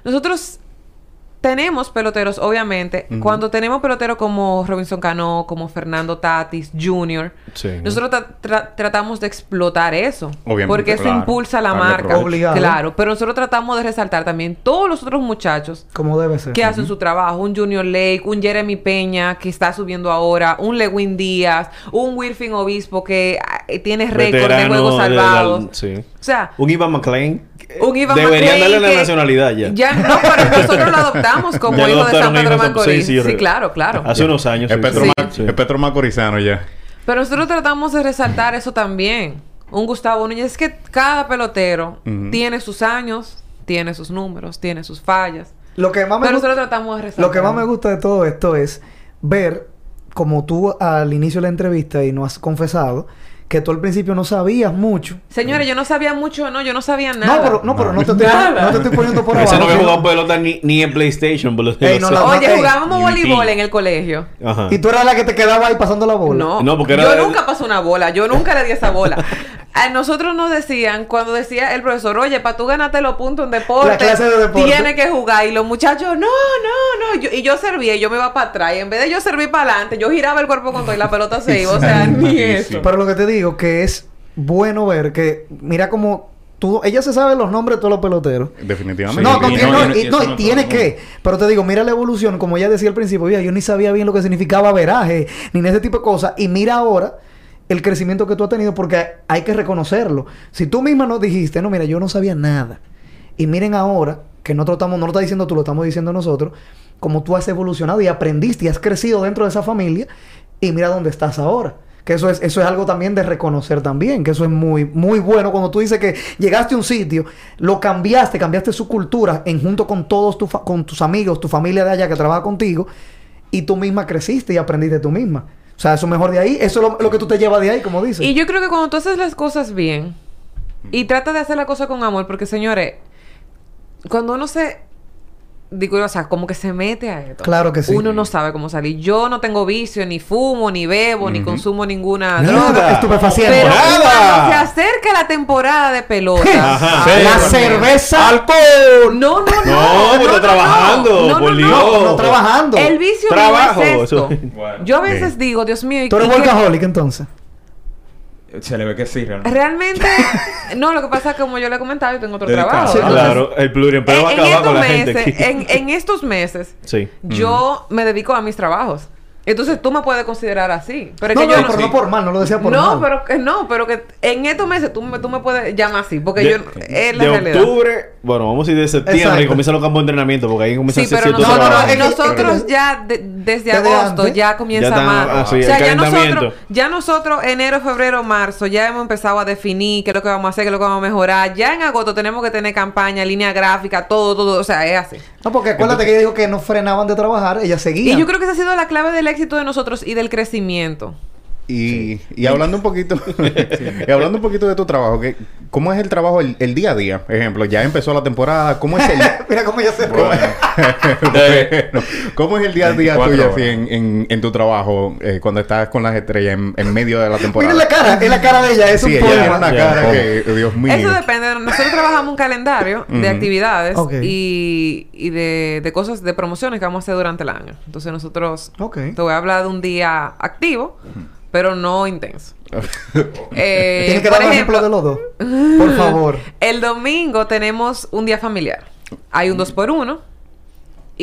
Nosotros tenemos peloteros, obviamente, cuando tenemos peloteros como Robinson Cano, como Fernando Tatis Jr., Sí. nosotros tra- tra- tratamos de explotar eso, Obviamente, porque eso claro. impulsa la Darle marca. Obligado. claro, pero nosotros tratamos de resaltar también todos los otros muchachos Como debe ser. que hacen su trabajo. Un Junior Lake, un Jeremy Peña que está subiendo ahora, un Lewin Díaz, un Wilfin Obispo que ah, eh, tiene récord de juegos de la- salvados. sí. O sea, Un Ivan McLean. Un Ivan Deberían darle la nacionalidad ya. no, pero nosotros lo adoptamos como Ya hijo de San Pedro Macorís. sí, Sí, sí, claro, claro. Hace unos años. Es Petro, sí. Ma- Sí. es Petro Macorizano ya. Pero nosotros tratamos de resaltar eso también. Un Gustavo Núñez. Es que cada pelotero Ujú. tiene sus años, tiene sus números, tiene sus fallas. Lo que más me Pero nosotros tratamos de resaltar. Lo que más me gusta de todo esto es ver, como tú al inicio de la entrevista y no has confesado, que tú al principio no sabías mucho. Señores, yo no sabía mucho, no, yo no sabía nada. No, pero no, pero no te, estoy, no te estoy poniendo por Ese abajo. no había jugado pelota ni, ni en PlayStation. Pero Ey, no, la- Oye, jugábamos voleibol en el colegio. Ajá. Y tú eras la que te quedaba ahí pasando la bola. No, No, porque era yo de- nunca pasé una bola, yo nunca le di esa bola. A nosotros nos decían, cuando decía el profesor, oye, para tú ganarte los puntos en deporte, La clase de deporte. tienes que jugar. Y los muchachos, no, no, no. Yo- y yo servía y yo me iba para atrás. Y en vez de yo servir para adelante, yo giraba el cuerpo con todo y la pelota se iba. O sea, ni eso. Pero lo que te digo que es bueno ver que, mira como tú, ella se sabe los nombres de todos los peloteros. Definitivamente. No, no, y no, no, tiene que. Pero te digo, mira la evolución, como ella decía al principio, mira, yo ni sabía bien lo que significaba veraje, ni ese tipo de cosas. Y mira ahora el crecimiento que tú has tenido porque hay que reconocerlo. Si tú misma nos dijiste, no, mira, yo no sabía nada. Y miren ahora, que nosotros estamos, no lo estás diciendo tú, lo estamos diciendo nosotros, como tú has evolucionado y aprendiste y has crecido dentro de esa familia y mira dónde estás ahora. Que eso es, eso es algo también de reconocer también, que eso es muy, muy bueno. Cuando tú dices que llegaste a un sitio, lo cambiaste, cambiaste su cultura en junto con todos con tus amigos, tu familia de allá que trabaja contigo, y tú misma creciste y aprendiste tú misma. O sea, eso mejor de ahí, eso es lo, que tú te llevas de ahí, como dices. Y yo creo que cuando tú haces las cosas bien y tratas de hacer la cosa con amor, porque señores, cuando uno se digo, o sea, como que se mete a esto. Claro que sí. Uno no sabe cómo salir. Yo no tengo vicio, ni fumo, ni bebo, ni consumo ninguna Nada. droga. Estupefaciente. Pero Nada. cuando se acerca la temporada de pelota, Ajá. la Sí. cerveza. ¡Alcohol! no, no, no, No, pues está trabajando, no, no, no. No trabajando. El vicio Trabajo, mío es esto. Bueno. Yo a veces digo, Dios mío, ¿y Tú eres workaholic entonces. Se le ve que sí, realmente. Realmente, no, lo que pasa es que como yo le he comentado, yo tengo otro Dedicado. trabajo. Sí, Entonces, claro, el pluriempleo va a acabar con estos la gente meses, aquí. en, en estos meses, Sí. yo me dedico a mis trabajos. Entonces tú me puedes considerar así. Pero es No, que no, yo pero no por mal, no lo decía por no, mal. pero que no, pero que en estos meses tú me, tú me puedes llamar así, porque de, yo es la de realidad. octubre, bueno, vamos a ir de septiembre Exacto. y comienzan los campos de entrenamiento porque ahí comienzan Sí, a hacer ciertos nosotros, trabajos. nosotros ya de- desde Desde agosto antes. ya comienza Ya están- más. ah, sí, o sea, el ya nosotros, ya nosotros enero, febrero, marzo ya hemos empezado a definir qué es lo que vamos a hacer, qué es lo que vamos a mejorar. Ya en agosto tenemos que tener campaña, línea gráfica, todo, todo, o sea, es así. No, porque acuérdate que ella dijo que no frenaban de trabajar, ella seguía. Y yo creo que esa ha sido la clave del éxito de nosotros y del crecimiento. Y, y hablando un poquito, y hablando un poquito de tu trabajo, que, ¿cómo es el trabajo el, el día a día? Ejemplo, ya empezó la temporada, ¿cómo es el Mira cómo ella se Bueno, bueno, ¿Cómo es el día a día 24 tuyo así en, en, en tu trabajo eh, cuando estás con las estrellas en, en medio de la temporada? Miren la cara, es la cara de ella, es Sí, un ella tiene una Ya. cara que, Dios mío. Eso depende. Nosotros trabajamos un calendario de actividades y, y de, de cosas, de promociones que vamos a hacer durante el año. Entonces nosotros te voy a hablar de un día activo, pero no intenso. Eh, Tienes que por dar un ejemplo de los dos. Por favor. El domingo tenemos un día familiar. Hay un dos por uno.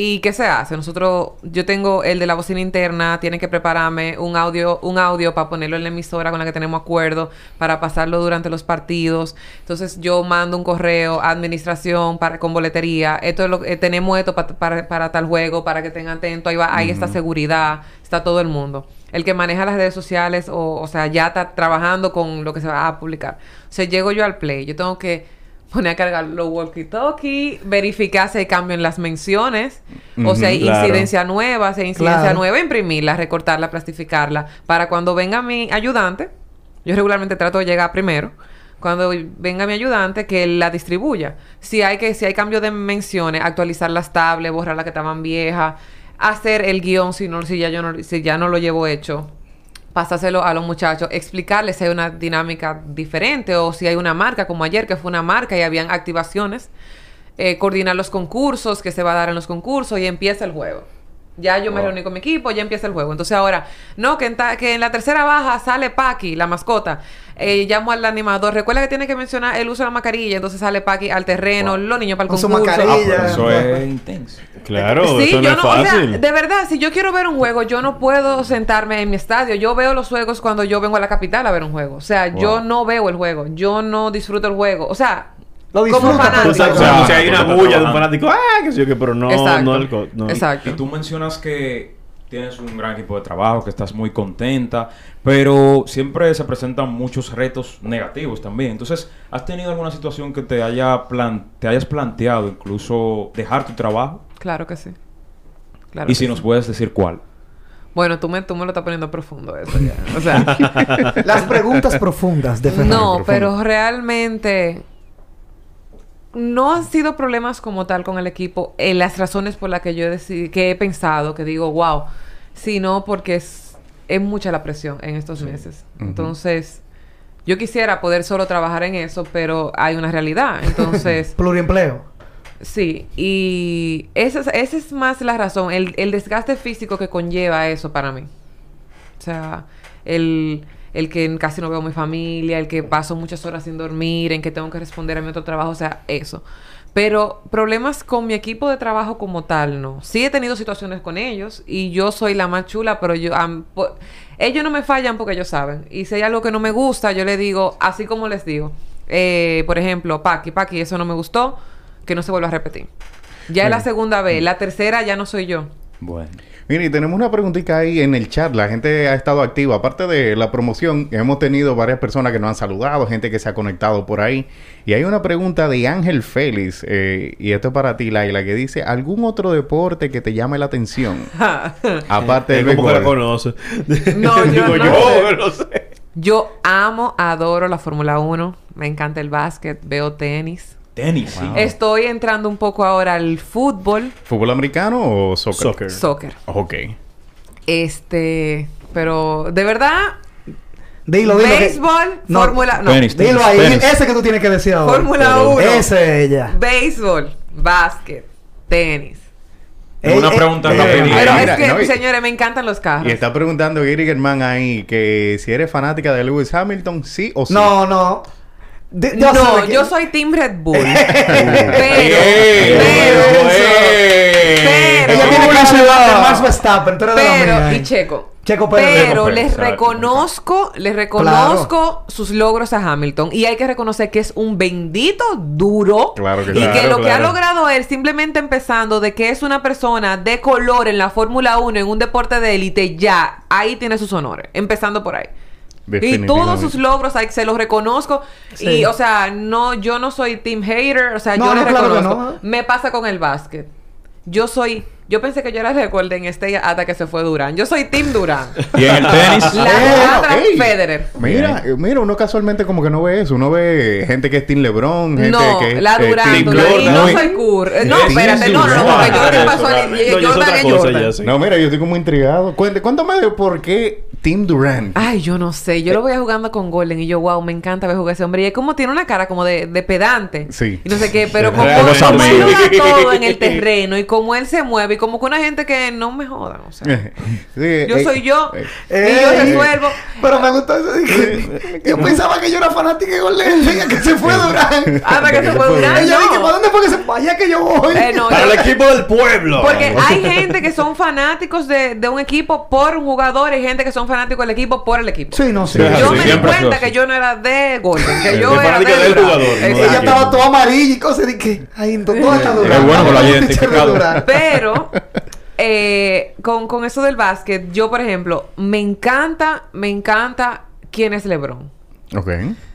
¿Y qué se hace? Nosotros, yo tengo el de la bocina interna, tienen que prepararme un audio, un audio para ponerlo en la emisora con la que tenemos acuerdo, para pasarlo durante los partidos. Entonces yo mando un correo a administración para, con boletería. Esto es lo, eh, tenemos esto pa- para, para tal juego, para que estén atentos. Ahí va, ahí está seguridad, está todo el mundo. El que maneja las redes sociales, o, o sea, ya está trabajando con lo que se va a publicar. O sea, llego yo al play, yo tengo que poner a cargar los walkie-talkie, verificar si hay cambio en las menciones, o si hay claro. incidencia nueva, si hay incidencia Claro. nueva, imprimirla, recortarla, plastificarla, para cuando venga mi ayudante, yo regularmente trato de llegar primero, cuando venga mi ayudante que la distribuya. Si hay que si hay cambio de menciones, actualizar las tablets, borrar las que estaban viejas, hacer el guion si no si ya yo no si ya no lo llevo hecho pasárselo a los muchachos, explicarles si hay una dinámica diferente o si hay una marca, como ayer que fue una marca y habían activaciones, eh, coordinar los concursos que se va a dar en los concursos y empieza el juego. Ya yo me reuní con mi equipo, ya empieza el juego. Entonces ahora, no, que en, ta- que en la tercera baja sale Paki, la mascota. Eh, llamo al animador. Recuerda que tiene que mencionar el uso de la mascarilla. Entonces sale Paki al terreno, los niños para el Con su concurso. mascarilla. Ah, eso es intenso. Claro, Sí, eso no yo es no, o sea, fácil. de verdad, si yo quiero ver un juego, yo no puedo sentarme en mi estadio. Yo veo los juegos cuando yo vengo a la capital a ver un juego. O sea, yo no veo el juego, yo no disfruto el juego. O sea, Lo como disfruta, fanático. O sea, o sea, hay una bulla de un fanático, ah, que sé yo qué, pero no, Exacto. no. Exacto. Y tú mencionas que tienes un gran equipo de trabajo, que estás muy contenta, pero siempre se presentan muchos retos negativos también. Entonces, ¿has tenido alguna situación que te haya plan te hayas planteado incluso dejar tu trabajo? Claro que sí. Claro y que si sí. nos puedes decir cuál. Bueno, tú me, tú me lo estás poniendo profundo eso ya. O sea, Las preguntas profundas de Fernando. no, profundo. pero realmente no han sido problemas como tal con el equipo. En las razones por las que yo que he pensado, que digo, wow, sino porque es, es mucha la presión en estos meses. Entonces, yo quisiera poder solo trabajar en eso, pero hay una realidad. Entonces, Pluriempleo. Sí, y esa es, esa es más la razón, el, el desgaste físico que conlleva eso para mí. O sea, el, el que casi no veo a mi familia, el que paso muchas horas sin dormir, en que tengo que responder a mi otro trabajo, o sea, eso. Pero problemas con mi equipo de trabajo como tal, no. Sí he tenido situaciones con ellos y yo soy la más chula, pero yo... po- ellos no me fallan porque ellos saben. Y si hay algo que no me gusta, yo le digo, así como les digo. Eh, por ejemplo, Paqui, Paqui, eso no me gustó, que no se vuelva a repetir. Ya es la segunda vez. La tercera ya no soy yo. Bueno. Mire, y tenemos una preguntita ahí en el chat. La gente ha estado activa. Aparte de la promoción, hemos tenido varias personas que nos han saludado, gente que se ha conectado por ahí. Y hay una pregunta de Ángel Félix, eh, y esto es para ti, Laila, que dice: ¿Algún otro deporte que te llame la atención? Aparte del béisbol. conoce. No, yo Digo, no yo sé. no sé. Yo amo, adoro la Fórmula 1. Me encanta el básquet, veo tenis. Tenis. Estoy entrando un poco ahora al fútbol, ¿Fútbol americano o soccer? Soccer. soccer. Ok. Este, pero de verdad, Dilo, dilo. que- béisbol, No, Fórmula, no, Tenis, Dilo ahí. Tenis. Ese que tú tienes que decir ahora. Fórmula Pero- 1, Ese es ella. béisbol, básquet, tenis. Es una Eh, pregunta eh, rapidita. Pero es que, no, y- señores, me encantan los carros. Y está preguntando Gary Germán ahí que si eres fanática de Lewis Hamilton, sí o sí. No, no. De- No, yo soy Team Red Bull. pero, pero, pero- Ella tiene que de Max Verstappen. Pero, mía, y. Checo. Checo Pérez. Pero Checo les reconozco, les reconozco sus logros a Hamilton. Y hay que reconocer que es un bendito duro. Claro que y sí. que Claro, lo que ha claro. logrado él, simplemente empezando de que es una persona de color en la Fórmula 1, en un deporte de élite, ya, ahí tiene sus honores. Empezando por ahí. Y todos sus logros hay- se los reconozco. Sí. Y, o sea, no, yo no soy team hater. O sea, No, yo no, les claro reconozco. no. Me pasa con el básquet. Yo soy... Yo pensé que yo era recuerdo en este hasta que se fue Durán. Yo soy team Durán. Y en el tenis. La Ah, otra, ok. Federer. Mira, eh, mira, uno casualmente como que no ve eso. Uno ve gente que es Team LeBron, gente No, que es la eh, Durán. Y no soy. Eh, No, espérate, no, no, porque Jordan Eso, pasó Jordan es Jordan. No, mira, yo estoy como intrigado. Cuente, cuéntame de por qué Team Durant. Ay, yo no sé. Yo lo voy jugando con Golden y yo, wow, me encanta ver jugar ese hombre. Y es como tiene una cara como de, de pedante. Sí. Y no sé qué, pero como, todo en el terreno y como él se mueve y como que una gente que no me jodan, o sea. Sí, Yo eh, soy yo eh, y yo eh, resuelvo. Pero me gustó eso. yo pensaba que yo era fanática de Golden State, que se fue Durán. Hasta que se fue Ella no. dije, ¿para dónde fue que se fue? Allá que yo voy. Eh, no, Para yo- el equipo del pueblo. Porque hay gente que son fanáticos de, de un equipo por un jugador y gente que son fanáticos del equipo por el equipo. Sí, no, sí. Sí, Yo sí, me di cuenta que yo no era de Golden, que yo de era de del jugador, de Ella estaba toda amarilla y cosas. Ay. Es bueno que lo haya ¿Dónde está identificado. Durán? Pero eh, con, con eso del básquet, yo, por ejemplo, me encanta, me encanta quién es LeBron. Ok.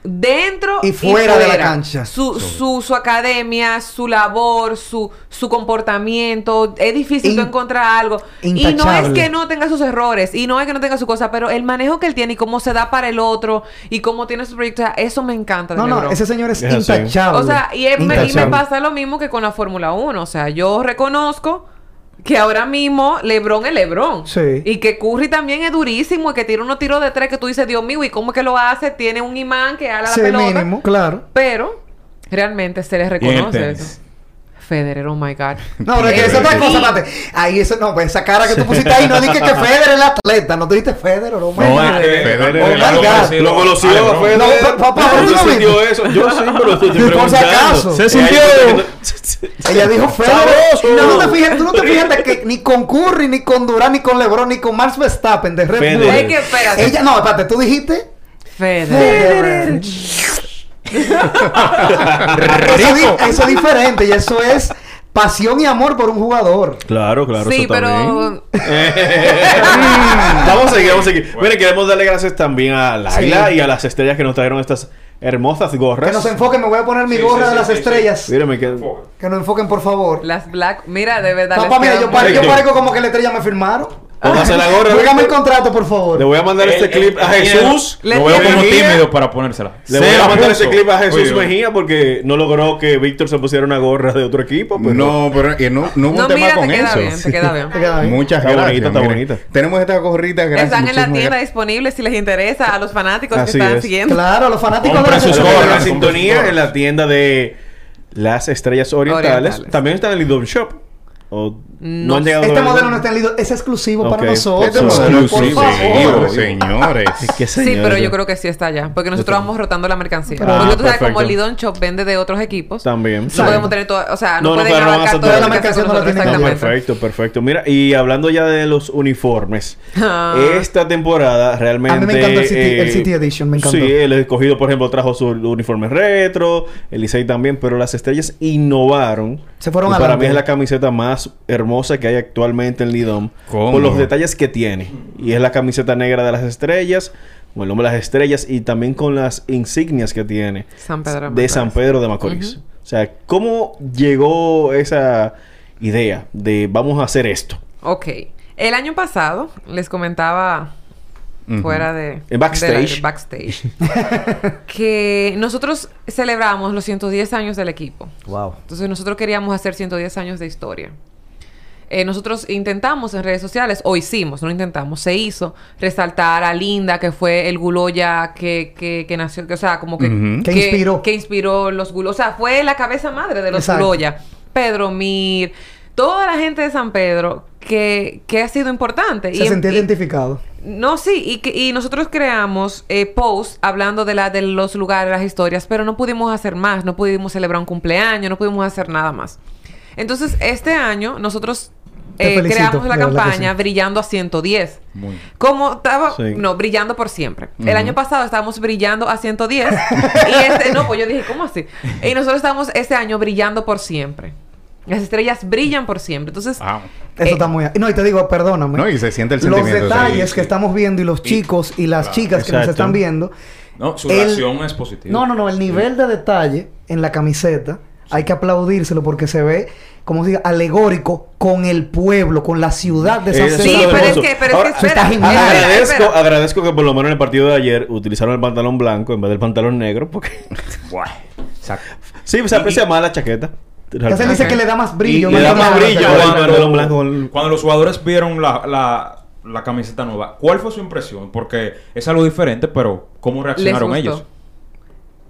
Dentro Y fuera de la cancha. Su, su, su academia, su labor, su, su comportamiento. Es difícil In- encontrar algo. Y no es que no tenga sus errores. Y no es que no tenga su cosa. Pero el manejo que él tiene y cómo se da para el otro. Y cómo tiene su proyecto. Eso me encanta de No, no, ese señor es Es así. intachable. O sea, y, es- me, y me pasa lo mismo que con la Fórmula 1. O sea, yo reconozco que ahora mismo LeBron es LeBron. Sí. Y que Curry también es durísimo y que tira unos tiros de tres que tú dices, Dios mío, ¿y cómo es que lo hace? Tiene un imán que ala la Sí, pelota. mínimo, claro. Pero realmente se les reconoce eso. Federer, oh my God. No, pero es que esa es otra cosa, espérate. Ahí eso, no, pues esa cara que tú pusiste ahí, no dije que Federer es el atleta, no te dijiste Federer, oh my No, God. Federer Oh es my la- God. Lo conoció, Ah, fue No, papá, ¿Dónde ¿tú sintió viste? eso? Yo sí, pero estoy Por si acaso. Se sintió. Ella dijo Federer. Sabroso. No, no te fijas, tú no te fijas que ni con Curry, ni con Durán, ni con LeBron, ni con Max Verstappen de Red Bull. Federer. Es que espérate. Ella, no, espérate, tú dijiste Federer. Federer. Eso, es diferente y eso es pasión y amor por un jugador. Claro, claro, sí, eso pero vamos a seguir, vamos a seguir. Mire, queremos darle gracias también a Laila Sí. y a las estrellas que nos trajeron estas hermosas gorras. Que nos enfoquen, me voy a poner mi Sí, gorra sí, de las sí, sí. estrellas. Mírame que... Que nos enfoquen, por favor. las black, mira, de verdad. Papá, mira, yo, pare- yo parezco como que la estrella me firmaron. Póngase la gorra. Dígame el contrato, por favor. Le voy a mandar este Él- clip él- a Jesús. Le- Lo veo como tímido para ponérsela. Le voy a mandar ese clip a Jesús Oye. Mejía porque no logró que Víctor se pusiera una gorra de otro equipo. Pero No, pero eh, no, no hubo No, un tema mira, con te queda eso. bien, te queda bien. Te queda bien. Muchas Está gracias. bonita, está mire. bonita. Tenemos esta gorrita, gracias. Están en la tienda gracias. disponibles si les interesa a los fanáticos Así que están es. siguiendo. Claro, los fanáticos de estrellas. en la sintonía en la tienda de las estrellas orientales. También está en el Idol Shop. ¿O No no han llegado Este a- modelo no está en Lidl, es exclusivo para nosotros. Este modelo es por exclusivo, favor. señores. Es que, Sí, pero yo creo que sí está allá. Porque nosotros vamos rotando la mercancía. Ah, porque tú sabes, como perfecto. Lidon Shop vende de otros equipos. También. No podemos tener todo... O sea, no, No, no, pueden abarcar toda la mercancía no la nosotros, exactamente. perfecto, perfecto. Mira, y hablando ya de los uniformes, Ah. esta temporada realmente. A mí me encanta el City- el City Edition, me encantó. Sí, el escogido, por ejemplo, trajo su uniforme retro, el Licey también, pero las estrellas innovaron. Se fueron y Para mí es la camiseta más hermosa que hay actualmente en Lidom. ¿Cómo? Por los detalles que tiene. Y es la camiseta negra de las estrellas, con el nombre de las estrellas y también con las insignias que tiene. San Pedro de San Pedro de Macorís. O sea, ¿cómo llegó esa idea de vamos a hacer esto? Ok. El año pasado, les comentaba Fuera de... En backstage. que nosotros celebramos los 110 años del equipo. Wow. Entonces nosotros queríamos hacer 110 años de historia. Eh, nosotros intentamos en redes sociales, o hicimos, no intentamos, se hizo, resaltar a Linda, que fue el Guloya que, que, que nació, que, o sea, como que, Ujú. Que inspiró. que inspiró los Guloya. O sea, fue la cabeza madre de los. Guloya. Pedro Mir, toda la gente de San Pedro que, que ha sido importante. Se Y- sentía y- identificado. No, sí, y, que, y nosotros creamos eh, posts hablando de, la, de los lugares, las historias, pero no pudimos hacer más, no pudimos celebrar un cumpleaños, no pudimos hacer nada más. Entonces, este año nosotros eh, felicito, creamos la campaña sí. Brillando a 110. Muy. Como estaba, Sí. no, brillando por siempre. El año pasado estábamos brillando a 110 y este, no, pues yo dije, ¿cómo así? Y nosotros estamos este año brillando por siempre. Las estrellas brillan por siempre. Entonces, Wow. Eso Eh, está muy... No, y te digo, perdóname. No, y se siente el los sentimiento. detalles sí, que sí. estamos viendo y los chicos y las chicas que nos Exacto. están viendo. No, su El- reacción es positiva. No, no, no. El nivel de detalle en la camiseta hay que aplaudírselo porque se ve, como se diga, alegórico con el pueblo, con la ciudad de San Sí, pero es que- pero es que Ahora, espera, agradezco, espera. agradezco que por lo menos en el partido de ayer utilizaron el pantalón blanco en vez del pantalón negro porque Buah. Exacto. sí se aprecia más la chaqueta. Se dice que le da más brillo. Le da más brillo Cuando los jugadores vieron la, la, la camiseta nueva, ¿cuál fue su impresión? Porque es algo diferente, pero ¿cómo les reaccionaron gustó. ellos?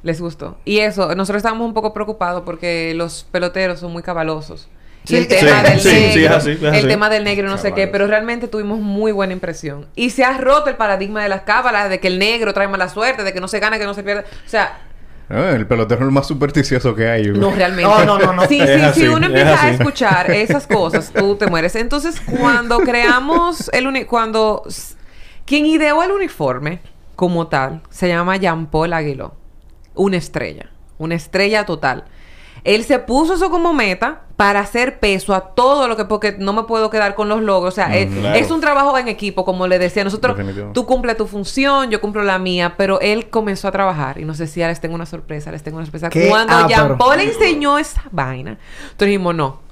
Les gustó. Y eso, nosotros estábamos un poco preocupados porque los peloteros son muy cabalosos. Sí, y el tema sí, del sí, negro, así, el tema del negro, no sé qué, pero realmente tuvimos muy buena impresión. Y se ha roto el paradigma de las cábalas, de que el negro trae mala suerte, de que no se gana, que no se pierde. O sea, Ah, el pelotero es el más supersticioso que hay. no realmente. No, no, no, no. Sí, sí, así, si uno es empieza a escuchar esas cosas, tú te mueres. Entonces, cuando creamos el uni cuando quien ideó el uniforme como tal se llama Jean Paul Aguiló, una estrella, una estrella total. Él se puso eso como meta para hacer peso a todo lo que, porque no me puedo quedar con los logros. O sea, es, claro. es un trabajo en equipo, como le decía. Nosotros, Definitivo. tú cumples tu función, yo cumplo la mía, pero él comenzó a trabajar. Y no sé si ya les tengo una sorpresa, les tengo una sorpresa. Cuando Ah, Jean Paul le enseñó esa vaina, entonces dijimos, no.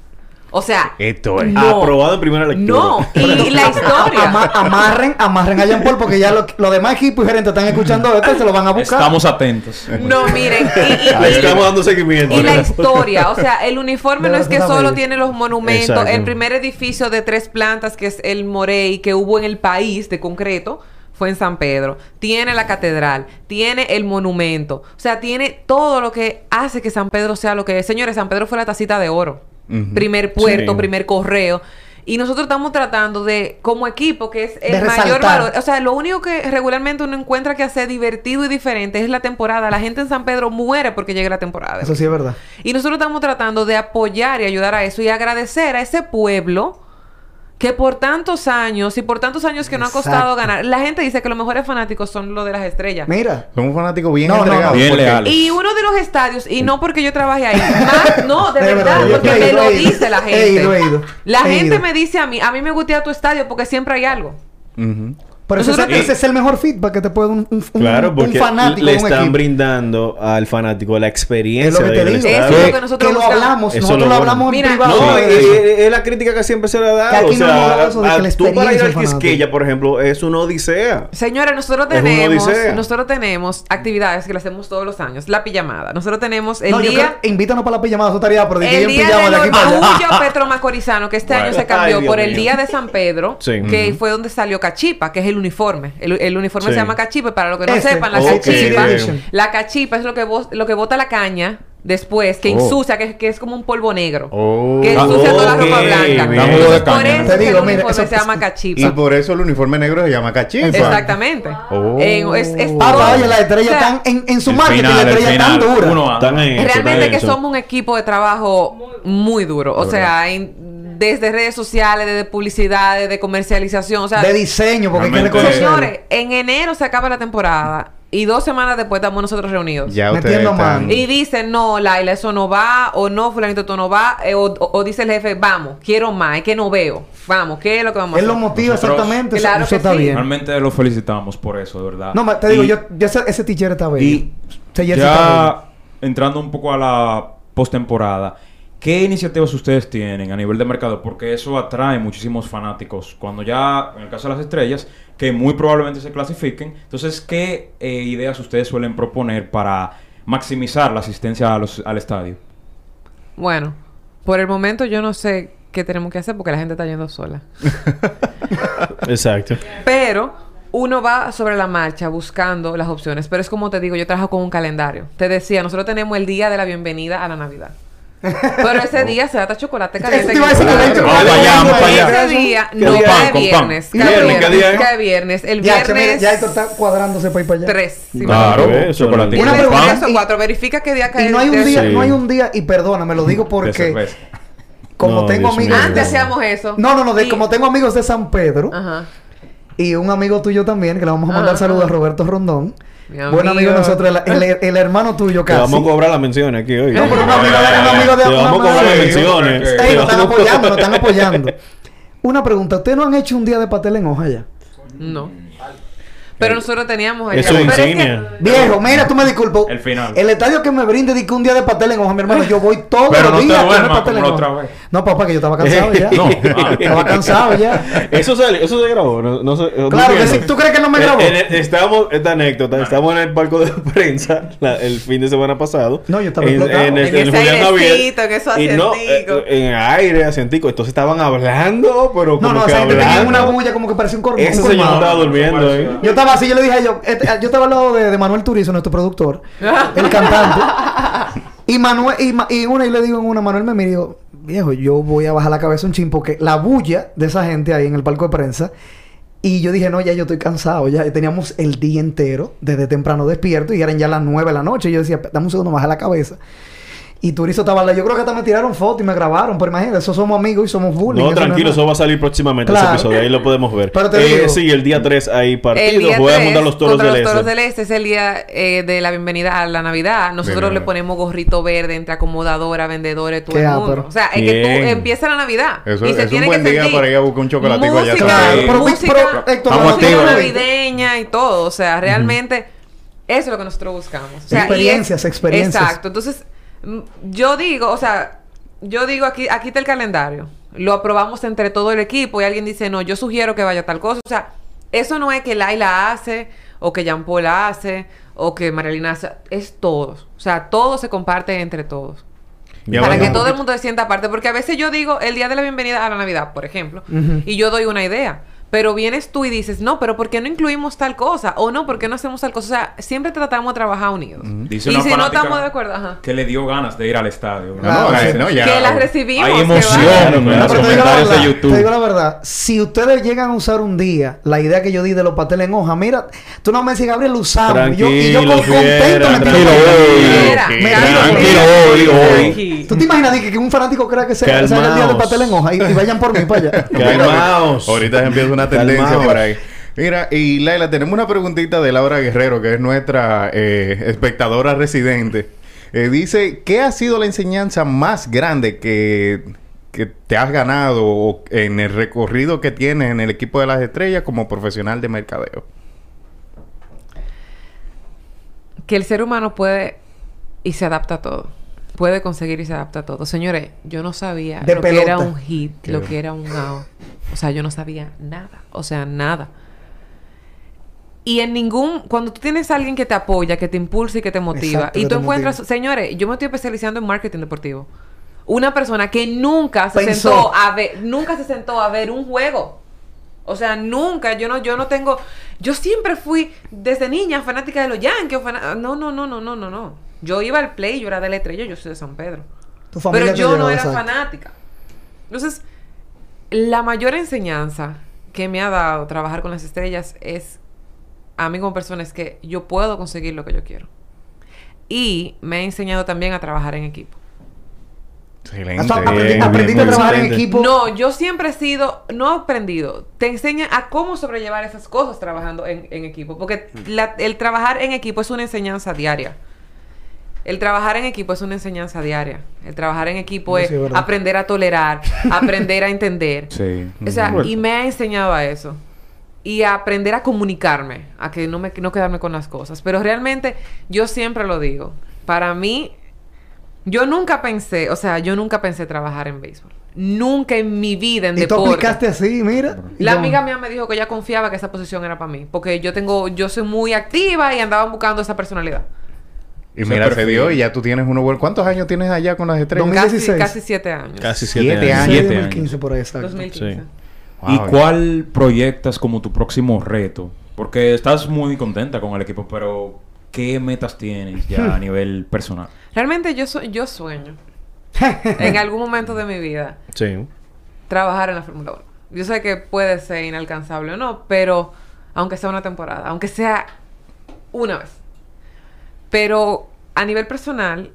O sea, Esto es. No. aprobado en primera lectura. no. Y la historia. Ama- amarren, amarren a Jean Paul porque ya lo- los demás equipos y gerentes están escuchando esto y se lo van a buscar. Estamos atentos. No, miren. y- y- Le y- estamos dando seguimiento. Y la historia, o sea, el uniforme no es que solo tiene los monumentos, Exacto. el primer edificio de tres plantas que es el Morey que hubo en el país de concreto fue en San Pedro. Tiene la catedral, tiene el monumento, o sea, tiene todo lo que hace que San Pedro sea lo que es. Señores, San Pedro fue la tacita de oro. Primer puerto, Sí. primer correo. Y nosotros estamos tratando de, como equipo, que es el mayor valor. O sea, lo único que regularmente uno encuentra que hace divertido y diferente es la temporada. La gente en San Pedro muere porque llega la temporada. Eso sí es verdad. Y nosotros estamos tratando de apoyar y ayudar a eso y agradecer a ese pueblo que por tantos años y por tantos años que no ha costado ganar. La gente dice que los mejores fanáticos son los de las estrellas. Mira. Somos fanáticos bien No, no, entregados. no. Bien porque- leales. Y uno de los estadios, y no porque yo trabaje ahí, más, no, de, De verdad, porque he me ido, lo he dice la He gente. ido, he ido. La He gente ido. me dice a mí, a mí me gustea tu estadio porque siempre hay algo. Por eso Nosotros- ese, ese es el mejor feedback que te puede un, un, Claro, un porque fanático le están equipo. brindando al fanático la experiencia Es lo que de te ir al digo. Eso estadio. es lo que nosotros que lo hablamos, Eso nosotros es lo lo hablamos bueno. en Mira, privado. No, de es, eso. es- es la crítica que siempre se le ha Que dado. aquí O no sea, de eso, de que a- la tú para ir al. Quisqueya, por ejemplo, es una odisea. Señores, nosotros Es una tenemos, odisea. nosotros tenemos actividades que las hacemos todos los años. La pijamada. Nosotros tenemos el no, yo día... creo, invítanos para la pijamada, eso estaría, pero que El día pijama de aquí para Petro Macorizano, que este año se cambió por el día de San Pedro, que fue donde salió Cachipa, que es el uniforme. El, el uniforme Sí. se llama Cachipa, para los que no Ese. sepan, la cachipa. La cachipa es lo que, vo- lo que bota la caña Después, que Oh. ensucia, que, que es como un polvo negro. Oh. Que ensucia toda la ropa blanca. bien. Por caña. eso Te digo, el mira, uniforme eso- se llama Y por eso el uniforme negro se llama cachipa. Exactamente. Oh. En- es, es Ah, todo. vaya, la estrella O sea, tan en, en su El marketing, final, la el estrella tan final, dura. uno a- Están en eso, Realmente están en que eso. somos un equipo de trabajo muy duro. O sea, en- desde redes sociales, desde publicidad, desde comercialización. O sea, de diseño, porque hay que reconocerlo. señores, en enero se acaba la temporada y dos semanas después estamos nosotros reunidos. Ya ustedes Metiendo están... Y dicen, no, Laila, eso no va, o no, fulanito, tú no va, eh, o, o- o dice el jefe, vamos, quiero más, es que no veo, vamos, ¿qué es lo que vamos a Él hacer? lo motiva Nosotros- exactamente. eso- Claro eso que está sí. bien. Realmente lo felicitamos por eso, de verdad. No, te digo, Y- yo, yo ese, ese teacher está bello. Y jersey está ya entrando un poco a la postemporada, ¿qué iniciativas ustedes tienen a nivel de mercado? Porque eso atrae muchísimos fanáticos. Cuando ya, en el caso de las estrellas, que muy probablemente se clasifiquen, entonces, ¿qué eh, ideas ustedes suelen proponer para maximizar la asistencia a los- al estadio? Bueno, por el momento yo no sé qué tenemos que hacer porque la gente está yendo sola. Exacto. Pero uno va sobre la marcha buscando las opciones. Pero es como te digo, yo trabajo con un calendario. Te decía, nosotros tenemos el día de la bienvenida a la Navidad. Pero ese día se da chocolate caliente. Vamos para allá, vamos para allá. Ese día ¿Qué no cae viernes. ¿Qué Cae viernes? El viernes ya esto está cuadrándose para ir para allá. 3. Claro, chocolate Una pregunta. Tres cuatro. Verifica qué día cae Y no hay un el- día, Sí. no hay un día, y perdóname, lo digo porque como No, tengo Dios amigos. Antes hacíamos eso. No, no, no, como tengo amigos de San Pedro Ajá. Y un amigo tuyo también, que le vamos a mandar Ajá. saludos a Roberto Rondón. Buen amigo de nosotros, el, el- el hermano tuyo Te casi. vamos a cobrar las menciones aquí hoy. No, pero un amigo de un amigo de Te vamos a cobrar las menciones. Ey, Te nos están apoyando, nos están apoyando. Una pregunta, ¿ustedes no han hecho un día de pastel en hoja ya? No. Pero nosotros teníamos el Es su Pero es que- insignia. Viejo, mira, tú me disculpo. El final. El estadio que me brinde di que un día de pastel en hoja, mi hermano, yo voy todos Pero los no te días a comer duermas pastel en como la hoja. otra vez. No, papá, que yo estaba cansado ya. No, ah. Estaba cansado ya. Eso se, eso se grabó. No, no se- no Claro que entiendo. sí. ¿Tú crees que no me Eh, grabó? en el- estábamos, esta anécdota, estábamos en el palco de prensa la- el fin de semana pasado. No, yo estaba en, explotado. en, el- En en ese Julián Javier. airecito, en eso Y no, eh, en aire, asientico. Entonces estaban hablando, pero como No, no, que esa gente tenía hablando. una bulla como que parecía un, cor un Ese señor estaba durmiendo ahí. Yo estaba así, yo le dije a ellos, este, yo estaba al lado de, de Manuel Turizo, nuestro productor, el cantante. Y Manuel, y, y una, y le digo en una, Manuel me digo, viejo, yo voy a bajar la cabeza un chin porque la bulla de esa gente ahí en el palco de prensa. Y yo dije, no, ya yo estoy cansado, ya teníamos el día entero desde temprano despierto y eran ya las nueve de la noche. Y yo decía, dame un segundo, baja la cabeza. Y Turizo estaba al lado. Yo creo que hasta me tiraron fotos y me grabaron, pero imagínate, eso somos amigos y somos bullying. No, eso es tranquilo, eso va a salir próximamente Claro. ese episodio, ahí lo podemos ver. Pero te Eh, digo- sí, el día 3 hay partido, voy a 3 montar los toros contra del los toros este. del este es el día eh, de la bienvenida a la Navidad. Nosotros Bien. le ponemos gorrito verde entre acomodadora, vendedores, todo el mundo. O sea, es que tú empieza la Navidad. Eso y es se un tiene buen que día para ir a buscar un chocolatico allá música, atrás. Pero, música, pero, navideña y todo. O sea, realmente eso es lo que nosotros buscamos. O sea, y Experiencias, es- experiencias. Exacto. Entonces, yo digo, o sea, yo digo aquí, aquí está el calendario. Lo aprobamos entre todo el equipo y alguien dice, no, yo sugiero que vaya tal cosa. O sea, eso no es que Laila hace, o que Jean Paul hace, o que Marilina hace. Es todos. O sea, todo se comparte entre todos. Y Para que todo el mundo se sienta aparte. Porque a veces yo digo el día de la bienvenida a la Navidad, por ejemplo, y yo doy una idea. Pero vienes tú y dices, no, pero ¿por qué no incluimos tal cosa? O no, ¿por qué no hacemos tal cosa? O sea, siempre tratamos de trabajar unidos. Dice y una si no estamos de acuerdo, ajá. Que le dio ganas de ir al estadio. Claro, No, sí. no, ya. que las recibimos. Hay emoción. en los Pero te digo la comentarios de verdad, YouTube. Te digo la verdad, si ustedes llegan a usar un día la idea que yo di de los pasteles en hoja, mira, tú no me dices, Gabriel, lo usamos. Y yo, y yo con- contento me tiro tranquilo, allá. voy. ¿Tú te imaginas que un fanático crea que sea, sea el día de Calmaos. pastel en hoja y, vayan por mí para allá? Calmaos. Ahorita se empieza una tendencia por ahí. Mira, y Laila, tenemos una preguntita de Laura Guerrero, que es nuestra eh, espectadora residente. Eh, dice, ¿qué ha sido la enseñanza más grande que, que te has ganado o en el recorrido que tienes en el equipo de las estrellas como profesional de mercadeo? que el ser humano puede y se adapta a todo. Puede conseguir y se adapta a todo. Señores, yo no sabía De lo que era un hit, Qué lo que era un out. O sea, yo no sabía nada. O sea, nada. Y en ningún... Cuando tú tienes a alguien que te apoya, que te impulsa y que te motiva, Exacto, y tú encuentras... motiva. Señores, yo me estoy especializando en marketing deportivo. Una persona que nunca se Pensó. sentó a ver... Nunca se sentó a ver un juego. O sea, nunca, yo no, yo no tengo, yo siempre fui desde niña fanática de los Yankees, no, no, no, no, no, no, no. Yo iba al play, yo era de la estrella, yo soy de San Pedro. Tu familia Pero yo no era exacto. fanática. Entonces, la mayor enseñanza que me ha dado trabajar con las estrellas es a mí como persona es que yo puedo conseguir lo que yo quiero. Y me ha enseñado también a trabajar en equipo. Excelente. Hasta Bien, aprendi- bien, aprendiste a trabajar en equipo. No, yo siempre he sido, no he aprendido, te enseña a cómo sobrellevar esas cosas trabajando en, en equipo, porque la- el trabajar en equipo es una enseñanza diaria. El trabajar en equipo es una enseñanza diaria. El trabajar en equipo Sí, es verdad. aprender a tolerar, aprender a entender. Sí. O sea, y me ha enseñado a eso. Y a aprender a comunicarme, a que no me no quedarme con las cosas. Pero realmente, yo siempre lo digo. Para mí, yo nunca pensé, o sea, yo nunca pensé trabajar en béisbol. Nunca en mi vida en Y tú deporte. aplicaste así, mira. y La amiga mía me dijo que ella confiaba que esa posición era para mí. Porque yo tengo, yo soy muy activa y andaba buscando esa personalidad. Y mira, se dio y ya tú tienes uno bueno. ¿Cuántos años tienes allá con las estrellas? Casi, 2016. casi siete años. Casi siete, Siete años. años. Sí, Siete 2015 por ahí, exacto. 2015. Sí. ¿Y cuál proyectas como tu próximo reto? Porque estás muy contenta con el equipo, pero ¿qué metas tienes ya a nivel personal? Realmente yo, so- yo sueño. en algún momento de mi vida. Sí. trabajar en la Fórmula 1. Yo sé que puede ser inalcanzable o no, pero aunque sea una temporada, aunque sea una vez. Pero a nivel personal,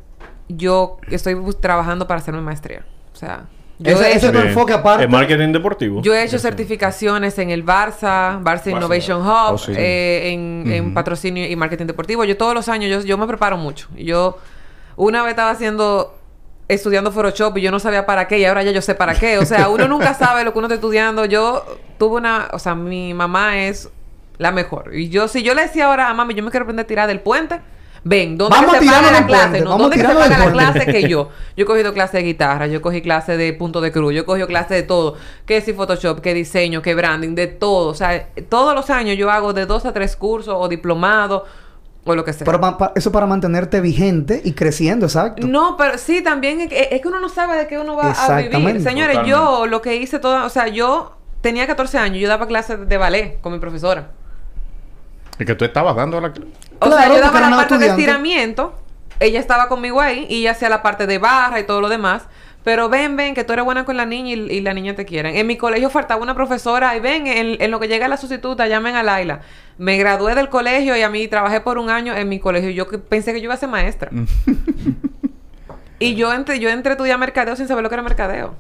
yo estoy trabajando para hacer mi maestría. O sea, yo, Ese- he, ese hecho, es tu Bien. enfoque aparte. El marketing deportivo. yo he hecho certificaciones en el Barça, Barça Innovation Hub, Oh, sí. eh, en, en patrocinio y marketing deportivo. Yo todos los años, yo, yo me preparo mucho. Yo una vez estaba haciendo estudiando Photoshop y yo no sabía para qué y ahora ya yo sé para qué. O sea, uno nunca sabe lo que uno está estudiando. Yo tuve una... O sea, mi mamá es la mejor. Y yo, si yo le decía ahora a mami, yo me quiero aprender a tirar del puente... Ven, ¿dónde Vamos que a se paga la clase? No, vamos a ¿Dónde que se paga la clase que yo? Yo he cogido clase de guitarra, yo cogí clase de punto de cruz, yo he cogido clase de todo. Que si Photoshop, que diseño, que branding, de todo. O sea, todos los años yo hago de dos a tres cursos o diplomado o lo que sea. Pero pa- pa- eso para mantenerte vigente y creciendo, exacto. No, pero sí, también es, es que uno no sabe de qué uno va a vivir. Señores, Totalmente. yo lo que hice toda, o sea, yo tenía 14 años, yo daba clases de ballet con mi profesora. Y que tú estabas dando la... O Claro, sea, yo daba la parte de estiramiento, ella estaba conmigo ahí y ella hacía la parte de barra y todo lo demás. Pero ven, ven, que tú eres buena con la niña y, y la niña te quieren. En mi colegio faltaba una profesora y ven, en, en lo que llega la sustituta, llamen a Laila. Me gradué del colegio y a mí trabajé por un año en mi colegio. Yo pensé que yo iba a ser maestra. y yo entré, yo entré a estudiar mercadeo sin saber lo que era mercadeo.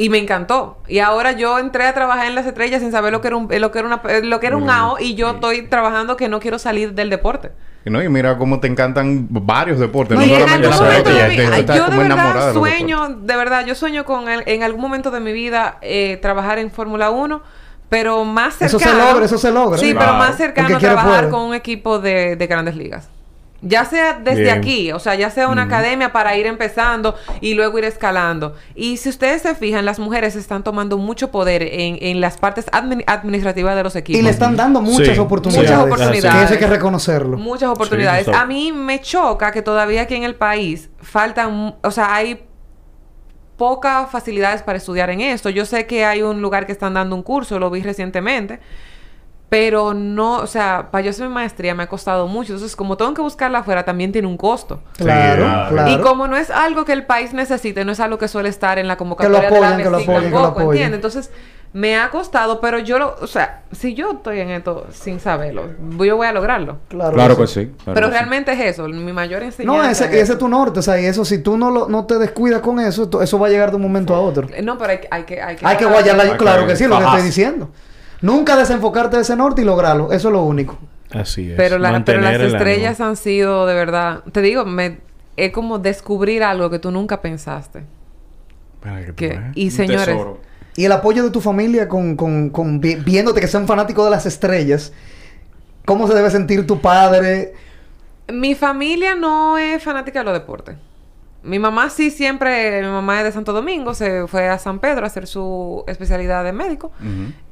Y me encantó. Y ahora yo entré a trabajar en las estrellas sin saber lo que era un, lo que era una, lo que era un AO y yo estoy trabajando que no quiero salir del deporte. ¿no? Y mira cómo te encantan varios deportes. No, No, y en solamente algún la momento pelota. de ya mi- te- ay, estás yo de verdad sueño, de verdad, yo sueño con el- en algún momento de mi vida eh, trabajar en Fórmula 1, pero más Eso cercano. se logra, eso se logra. Sí, Claro. pero más cercano trabajar con un equipo de, de grandes ligas. Ya sea desde Bien. aquí, o sea, ya sea una academia para ir empezando y luego ir escalando. Y si ustedes se fijan, las mujeres están tomando mucho poder en, en las partes admin- administrativas de los equipos. Y le están dando muchas Sí, oportunidades. Muchas Que oportunidades. eso hay que reconocerlo. Muchas oportunidades. Sí, a mí me choca que todavía aquí en el país faltan, o sea, hay pocas facilidades para estudiar en esto. Yo sé que hay un lugar que están dando un curso, lo vi recientemente, pero no, o sea, para yo hacer mi maestría me ha costado mucho. Entonces, como tengo que buscarla afuera, también tiene un costo. Claro, claro. claro. Y como no es algo que el país necesite, no es algo que suele estar en la convocatoria apoyen, de la que lo apoyen, que lo tampoco, apoyen. ¿entiendes? Entonces, me ha costado, pero yo lo, o sea, si yo estoy en esto sin saberlo, yo voy a lograrlo. Claro, Claro que que sí. sí. claro Pero que sí. realmente es eso, mi mayor enseñanza. No, ese, es ese es tu norte. O sea, y eso, si tú no, lo, no te descuidas con eso, to- eso va a llegar de un momento a otro. No, pero hay, hay que... Hay que, Hay que guayarla. Hay que Claro que sí, lo que estoy diciendo. Nunca desenfocarte de ese norte y lograrlo. Eso es lo único. Así es. Pero, la- pero las estrellas ánimo. han sido, de verdad... Te digo, me, es como descubrir algo que tú nunca pensaste. Para que Que, y Un señores... tesoro. Y el apoyo de tu familia con, con, con vi- viéndote que sean fanáticos de las estrellas. ¿Cómo se debe sentir tu padre? Mi familia no es fanática de los deportes. Mi mamá sí siempre... Mi mamá es de Santo Domingo. Se fue a San Pedro a hacer su especialidad de médico.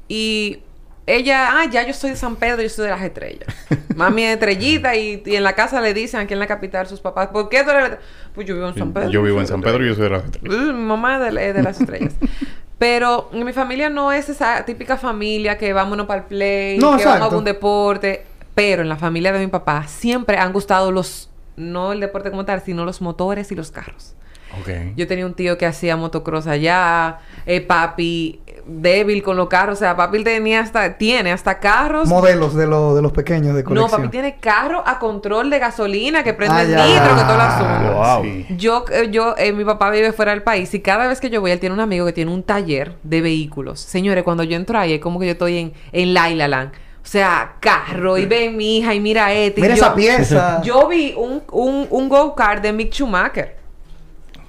Y ella, ah, ya yo soy de San Pedro, yo soy de las estrellas. Mami es estrellita y, y en la casa le dicen aquí en la capital sus papás, ¿por qué tú eres? de- Pues yo vivo en San Pedro. Yo vivo en San Pedro y yo soy de las estrellas. Mi mamá es de, de las estrellas. Pero mi familia no es esa típica familia que vámonos para el play, No, que vamos exacto. a un deporte. Pero en la familia de mi papá siempre han gustado los no el deporte como tal, sino los motores y los carros. Ok. Yo tenía un tío que hacía motocross allá, eh, papi débil con los carros, o sea, papi tenía hasta, tiene hasta carros. Modelos de, los de los pequeños de no, colección. papi tiene carro a control de gasolina que prende Ah, el nitro, que todo el asunto. Wow. Sí. Yo, eh, yo, eh, mi papá vive fuera del país y cada vez que yo voy, él tiene un amigo que tiene un taller de vehículos. Señores, cuando yo entro ahí, es como que yo estoy en, en La Land. O sea, carro, y ven mi hija, y mira este. y Mira yo- esa pieza. Yo vi un, un, un go-kart de Mick Schumacher.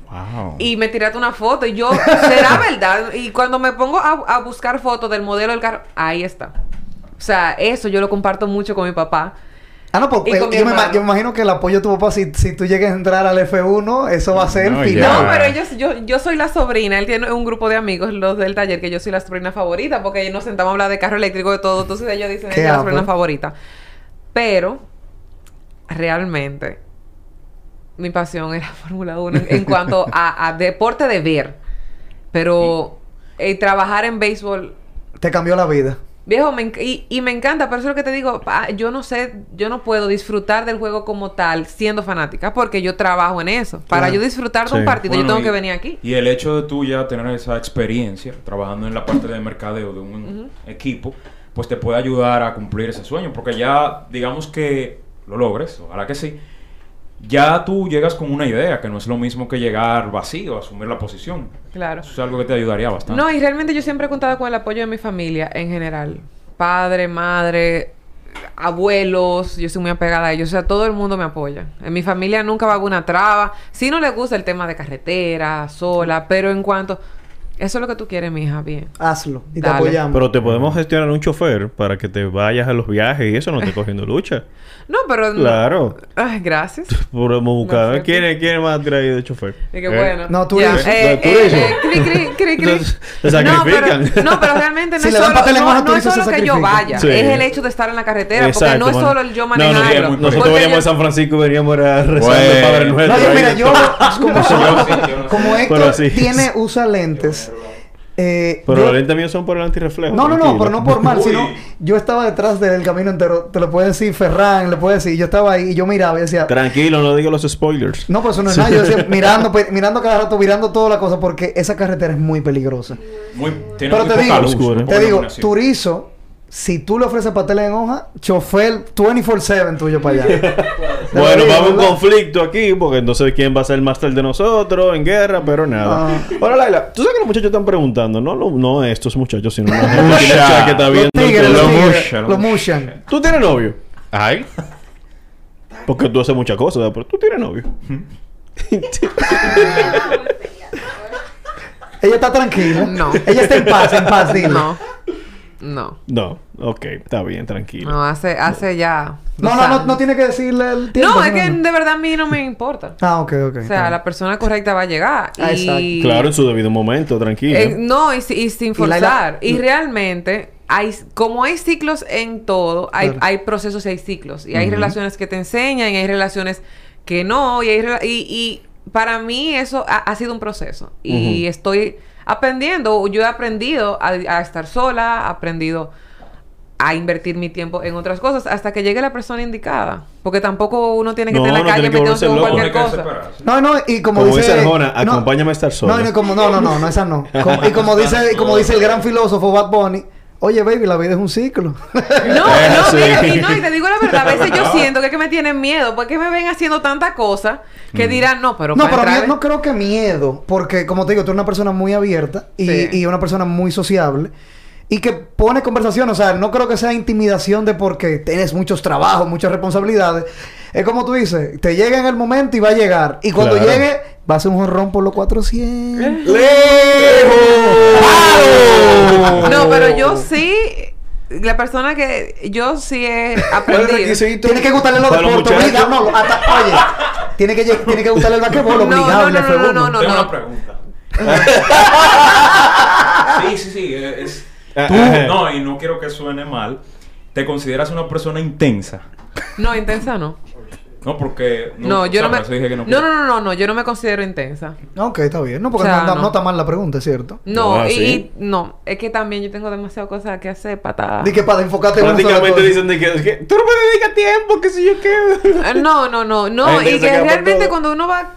Wow. Y me tiraste una foto y yo, ¿será verdad? Y cuando me pongo a, a buscar fotos del modelo del carro, ahí está. O sea, eso yo lo comparto mucho con mi papá. Ah, no, porque mi yo, me, yo imagino que el apoyo de tu papá, si, si tú llegas a entrar al F1, eso va a ser No, final. No, pero ellos, yo, yo soy la sobrina. Él tiene un grupo de amigos, los del taller, que yo soy la sobrina favorita, porque nos sentamos a hablar de carro eléctrico, de todo. Entonces ellos dicen, ella es la sobrina favorita. Pero, realmente, mi pasión era Fórmula 1 en, cuanto a, a deporte de ver. Pero eh, trabajar en béisbol Te cambió la vida. Viejo, me y, y me encanta, pero eso es lo que te digo, pa- yo no sé, yo no puedo disfrutar del juego como tal siendo fanática porque yo trabajo en eso. Para Claro. yo disfrutar de Sí. un partido, yo tengo y- que venir aquí. Y el hecho de tú ya tener esa experiencia trabajando en la parte de mercadeo de un equipo, pues te puede ayudar a cumplir ese sueño. Porque ya, digamos que lo logres, ojalá que sí, ya tú llegas con una idea, que no es lo mismo que llegar vacío, asumir la posición. Claro. Eso es algo que te ayudaría bastante. No, y realmente yo siempre he contado con el apoyo de mi familia en general. Padre, madre, abuelos, yo soy muy apegada a ellos. O sea, todo el mundo me apoya. En mi familia nunca va a haber una traba. Si no le gusta el tema de carretera, sola, pero en cuanto... Eso es lo que tú quieres, mi hija, bien. Hazlo. Y te apoyamos. Pero te podemos gestionar un chofer para que te vayas a los viajes y eso no te cogiendo lucha. No, pero... no- Claro. Ay, gracias. Podemos buscar. No. ¿Quién, es- ¿Quién más traído de chofer? Y que Eh, bueno. No, tú dices. Eh, Tú eh, dices. eh, cri, cri, cri, cri. Se- se No, sacrifican. pero, no, pero realmente no Si es solo, no, es solo que yo sacrifican. vaya. Sí. Es el hecho de estar en la carretera. porque Exacto, no es solo el yo No, manejarlo. no, nosotros Porque veníamos a San Francisco y veníamos a rezar el Padre Nuestro. No, mira, yo, como, como. Héctor tiene, usa lentes. Eh, Pero yo- los lentes míos son por el antirreflejo. no, no, no, pero no por mal, Uy. sino yo estaba detrás del camino entero. Te lo puede decir Ferran, le puede decir. Yo estaba ahí y yo miraba y decía, Tranquilo, no digo los spoilers. no, pues eso no es nada. Yo decía, mirando, mirando cada rato, mirando toda la cosa, porque esa carretera es muy peligrosa. Muy, tiene Pero muy te poca digo, luz, te digo. Turizo, si tú le ofreces pasteles en hoja, chofer 24-7 tuyo para allá. Bueno, digo, va a un conflicto aquí, porque no sé quién va a ser el máster de nosotros en guerra, pero nada. Ah. Ahora, Laila, tú sabes que los muchachos están preguntando, no, no, no estos muchachos, sino la gente que está Los viendo. tigres, los mushan, los mushan. ¿Tú tienes novio? Ay. Porque tú haces muchas cosas, ¿verdad? pero tú tienes novio. Ella está tranquila. No. Ella está en paz, en paz, dile. No. No. No, ok, está bien, tranquilo. No, hace, hace ya. No, no, no, no tiene que decirle el tiempo. No, es que de verdad a mí no me importa. Ah, ok, ok. O sea, la persona correcta va a llegar. Ah, y... Claro, en su debido momento, tranquilo. Eh, no, y, si- y sin Y forzar. Y, realmente, hay, como hay ciclos en todo, hay, Claro. hay procesos y hay ciclos. Y hay relaciones que te enseñan, y hay relaciones que no. Y, hay rela- y, y para mí eso ha, ha sido un proceso. Y estoy aprendiendo. Yo he aprendido a, a estar sola, he aprendido a invertir mi tiempo en otras cosas hasta que llegue la persona indicada. Porque tampoco uno tiene que No, estar en la no calle volverse con cualquier cosa. No, no, y como, Como dice... Arjona, no, acompáñame a estar solo. No, y como, no, no, no, no, esa no. Como- y como dice, y como dice el gran filósofo Bad Bunny, oye, baby, la vida es un ciclo. No, Eh, no, sí. mira, y no, y te digo la verdad, a veces yo siento que, es que me tienen miedo, porque me ven haciendo tanta cosa que dirán, no, pero no, para pero entrar no creo que miedo, porque como te digo, tú eres una persona muy abierta y, Sí. y una persona muy sociable y que pone conversación, o sea, no creo que sea intimidación de porque tienes muchos trabajos, muchas responsabilidades. Es como tú dices, te llega en el momento y va a llegar. Y cuando Claro. llegue, va a ser un jorrón por los 400. ¡Lejos! No, pero yo sí, la persona que yo sí he ¿Cuál es el aprendido. Tiene que gustarle los deportes, obligado. No, hasta, oye, tiene que, tiene que gustarle el basquetbol, No, obligado. no, no, no, F1. no, no, Tengo no. una pregunta. sí, sí, sí. eh, Es, tú, ah. no, y no quiero que suene mal. ¿Te consideras una persona intensa? No, intensa no. No, porque... No, yo o sea, no me... dije que no, No, no, no, no, no, yo no me considero intensa. Ok, está bien. No, porque O sea, no, no- no. no está mal la pregunta, es cierto. No, Ah, y, ¿sí? y- no, es que también yo tengo demasiadas cosas que hacer para Di que para enfocarte en Prácticamente dicen de que, que tú no me dedicas tiempo, que si yo qué. No, no, no, no. Y que realmente todo. cuando uno va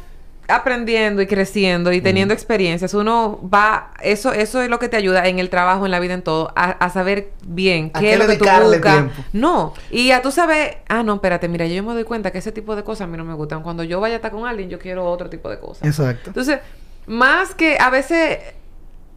aprendiendo y creciendo y teniendo experiencias, uno va, eso, eso es lo que te ayuda en el trabajo, en la vida, en todo, a, a saber bien ¿A qué qué es lo que tú dedicarle buscas. tiempo? No, y a tú sabes, ah, no, espérate, mira, yo me doy cuenta que ese tipo de cosas a mí no me gustan. Cuando yo vaya a estar con alguien, yo quiero otro tipo de cosas. Exacto. Entonces, más que a veces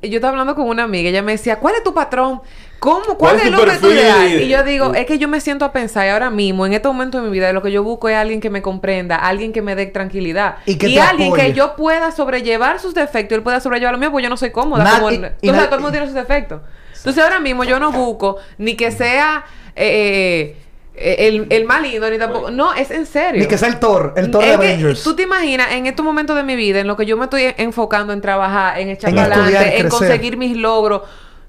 yo estaba hablando con una amiga, ella me decía, ¿cuál es tu patrón? ¿Cómo? ¿Cuál ¿Cuál, es es tu lo que tú perfil? le das? Y yo digo, es que yo me siento a pensar y ahora mismo, en este momento de mi vida, lo que yo busco es alguien que me comprenda, alguien que me dé tranquilidad. Y que te alguien apoye. que yo pueda sobrellevar sus defectos y él pueda sobrellevar los míos, pues yo no soy cómoda. Nad- como, y- y nad- todo el mundo tiene sus defectos. Entonces ahora mismo yo no busco ni que sea eh, eh, el, el más lindo, ni tampoco. No, es en serio. Ni que sea el Thor, el Thor de que Avengers. Tú te imaginas, en estos momentos de mi vida, en lo que yo me estoy enfocando en trabajar, en echar En estudiar, adelante, en crecer. conseguir mis logros.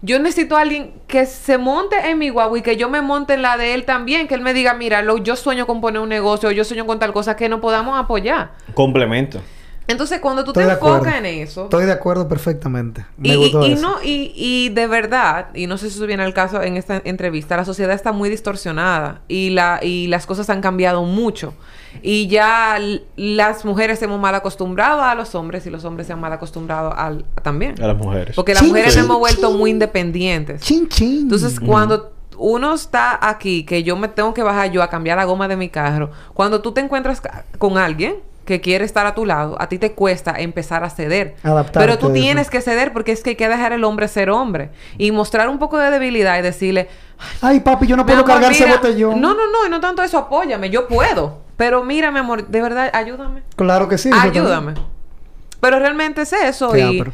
Yo necesito a alguien que se monte en mi guagua y que yo me monte en la de él también. Que él me diga, mira, lo, yo sueño con poner un negocio, yo sueño con tal cosa que nos podamos apoyar. Complemento. Entonces, cuando tú Estoy te enfocas en eso... Estoy de acuerdo perfectamente. Me Y, y- gustó y eso. no, y, y de verdad, y no sé si eso viene al caso en esta entrevista, la sociedad está muy distorsionada y, la, y las cosas han cambiado mucho. Y ya las mujeres hemos mal acostumbrado a los hombres y los hombres se han mal acostumbrado al, también. A las mujeres. Porque las Chin, mujeres chin, nos hemos vuelto chin. muy independientes. Chin, chin. Entonces, cuando uno está aquí, que yo me tengo que bajar yo a cambiar la goma de mi carro, cuando tú te encuentras con alguien que quiere estar a tu lado, a ti te cuesta empezar a ceder. Adaptarte Pero tú tienes que ceder porque es que hay que dejar el hombre ser hombre y mostrar un poco de debilidad y decirle, Ay, papi, yo no "Mi puedo cargar ese botellón. No, no, no, y no tanto eso, apóyame, yo puedo. Pero mira, mi amor, de verdad, ayúdame. Claro que sí. ayúdame. Pero realmente es eso Qué y ápero.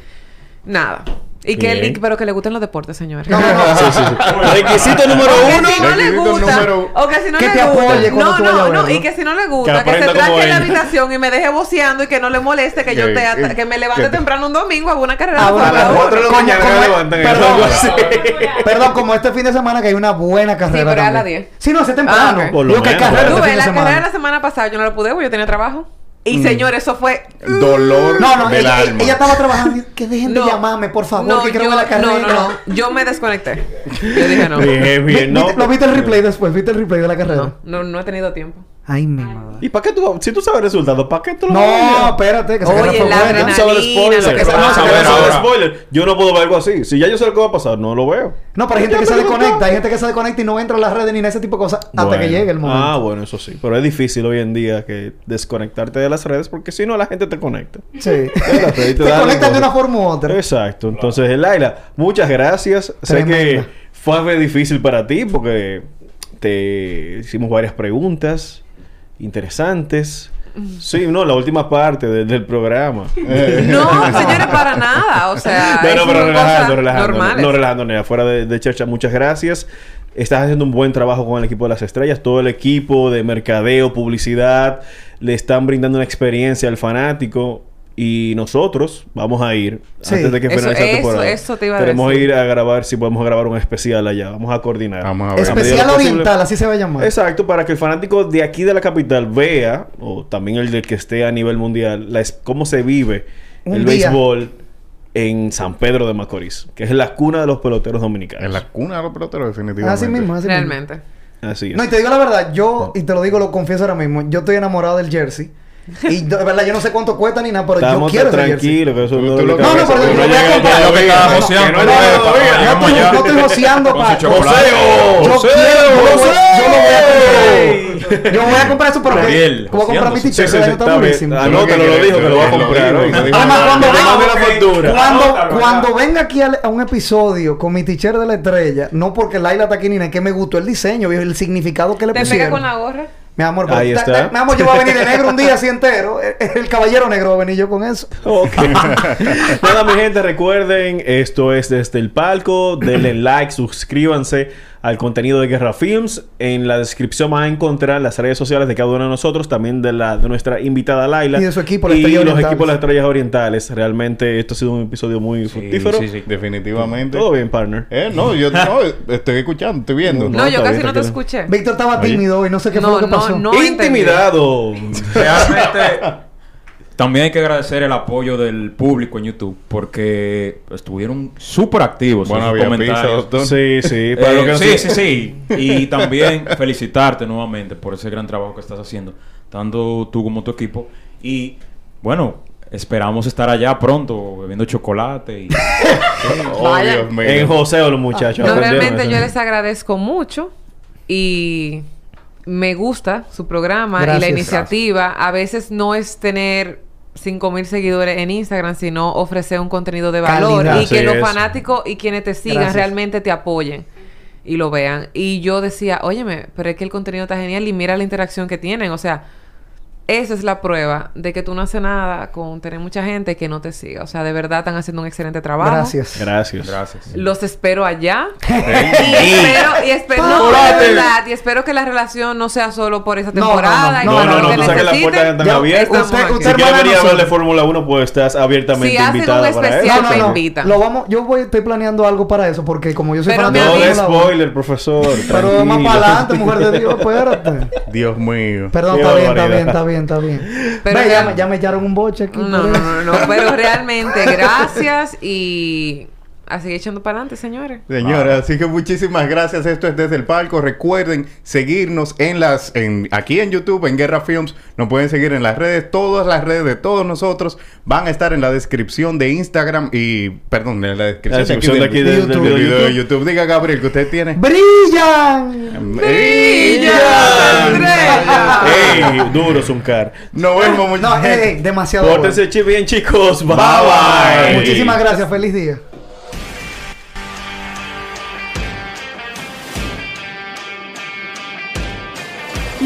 nada. Y que, y- pero que le gusten los deportes, señores. No, no, no. Sí, sí, sí. Requisito número O que uno. si no le gusta, número- o que si no Que le te gusta, apoye no, tú a no, no, y que si no le Que gusta, que, se aprenda como tranque en la él. habitación y me deje boceando y que no le moleste que yo Que- te ata- que me levante que- temprano un domingo hago una carrera Ah, bueno, a las uno. de la mañana como- levantan perdón. Perdón, como este fin de semana que hay una buena carrera. pero a las 10. Sí, no, ese temprano. Ah, ok. Por lo Digo que carrera Tú este ves, de la semana. carrera de la semana pasada yo no la pude porque yo tenía trabajo. Y señores, eso fue Dolor No, no, del ella, alma. ella estaba trabajando. y, Que dejen de No. llamarme, por favor, no, que quiero yo, ver la carrera. no, no, no. Yo me desconecté. Yo dije no. Bien, bien, ¿no? viste- ¿Lo viste el replay después? ¿Viste el replay de la carrera? No, no, no he tenido tiempo. Ay, mi madre. ¿Y para qué tú? Si tú sabes el resultado, ¿para qué tú lo No, ves? espérate, que esa Oye, la buena. spoiler. lo que se no, ahora. spoiler. Yo no puedo ver algo así. Si ya yo sé lo que va a pasar, no lo veo. No, pero hay gente que se desconecta. Hay gente que se desconecta y no entra a las redes ni en ese tipo de cosas hasta Bueno. que llegue el momento. Ah, bueno, eso sí. Pero es difícil hoy en día que desconectarte de las redes porque si no la gente te conecta. Sí. te conectan de una forma u otra. Exacto. Entonces, Laila, muchas gracias. Sé que fue difícil para ti porque te hicimos varias preguntas interesantes. Sí, no, la última parte de- del programa. No, señores, para nada. O sea, No, pero relajando, relajando. normales. No, relajando, Nea. Fuera de, de Chercha, muchas gracias. Estás haciendo un buen trabajo con el equipo de las estrellas. Todo el equipo de mercadeo, publicidad, le están brindando una experiencia al fanático. Y nosotros vamos a ir Sí. antes de que Eso- finalice la temporada. eso te iba a Queremos decir. ir a grabar si podemos grabar un especial allá. Vamos a coordinar. Vamos a ver. Especial. Oriental, así se va a llamar. Exacto, para que el fanático de aquí de la capital vea, o también el de que esté a nivel mundial, la es- cómo se vive Un el día. béisbol en San Pedro de Macorís, que es la cuna de los peloteros dominicanos. En la cuna de los peloteros, definitivamente. Así mismo, así mismo. Realmente. Así es. No, y te digo la verdad, yo, y te lo digo, lo confieso ahora mismo, yo estoy enamorado del jersey. Y de verdad, yo no sé cuánto cuesta ni nada, pero Estamos yo quiero ese jersey. tranquilos, que eso No, no, cabeza, pero yo no voy a comprar. Lo que estaba no- joseando, no no, no, no, No estoy, no joseando para... ¡Joseo! Yo ¡Joseo! yo lo voy- a comprar. Yo voy a comprar eso, pero voy a comprar mi durísimo. Anótalo, lo dijo que lo va a comprar. Además, cuando venga, aquí a, a un episodio con mi t-shirt de la estrella, no porque Laila está aquí ni nada, es que me gustó el diseño, viejo, el significado que le ¿Te pega pusieron. con la gorra? Mi amor, pero- Ahí está. mi amor, yo voy a venir de negro un día así entero. El, el caballero negro va a venir yo con eso. Ok. Nada, mi gente, recuerden, esto es desde el palco. Denle like, suscríbanse al contenido de Guerra Films. En la descripción van a encontrar las redes sociales de cada uno de nosotros, también de la de nuestra invitada Laila. Y de su equipo, las Y los Orientales. equipos de las Estrellas Orientales. Realmente esto ha sido un episodio muy fructífero. Sí, sí, definitivamente. Todo bien, partner. Eh, no, yo no, estoy escuchando, estoy viendo. No, No, yo casi bien, no te escuché. Víctor estaba Oye. tímido y no sé qué No, fue lo que no, pasó. no. Intimidado. Realmente, también hay que agradecer el apoyo del público en YouTube porque estuvieron súper activos Bueno, en sus había pizza, comentarios. doctor. sí, sí. Eh, lo que sí, sí, sí. Y también felicitarte nuevamente por ese gran trabajo que estás haciendo, tanto tú como tu equipo. Y bueno, esperamos estar allá pronto bebiendo chocolate. Y... Oh. Dios mío. En joseo los muchachos. No, realmente yo les agradezco mucho y me gusta su programa y la iniciativa. A veces no es tener 5 mil seguidores en Instagram, sino ofrecer un contenido de valor Calidad. y que los fanáticos y quienes te sigan Gracias. realmente te apoyen y lo vean. Y yo decía, óyeme, pero es que el contenido está genial y mira la interacción que tienen. O sea, esa es la prueba de que tú no haces nada con tener mucha gente que no te siga. O sea, de verdad están haciendo un excelente trabajo. Gracias. Gracias. Gracias. Los espero allá. y espero, y espero, no, de verdad, y espero que la relación no sea solo por esa No, no, temporada. y No, por no, lo no. que Tú sabes que las puertas están Ya, abiertas. usted- aquí. usted Si quieres venir a hablar de. Fórmula 1, pues estás abiertamente Si hacen invitada un para especial, eso. me No, no, no. invitan. Lo vamos, yo voy, estoy planeando algo para eso porque como yo soy Pero fanático me No de de spoiler, profesor. Pero más para adelante, mujer de Dios, espérate. Dios mío. Perdón, está bien, está bien, está bien, está bien. Pero Ve, ya- ya, me, ya me echaron un boche aquí. No, no, eso. no, no, pero realmente gracias y a seguir echando para adelante, señores. Señora, así que muchísimas gracias. Esto es desde el palco. Recuerden seguirnos en las, en, aquí en YouTube, en Guerra Films. Nos pueden seguir en las redes. Todas las redes de todos nosotros van a estar en la descripción de Instagram y, perdón, en la descripción, La descripción de aquí video video de YouTube. Diga, Gabriel, que usted tiene. ¡Brillan! ¡Brilla! ¡Ey! Duro, Zuncar. Nos vemos, No, muchachos. ey, ey, demasiado. bueno. Pórtense chi- bien, chicos. Bye, Bye, bye. Muchísimas gracias. Feliz día.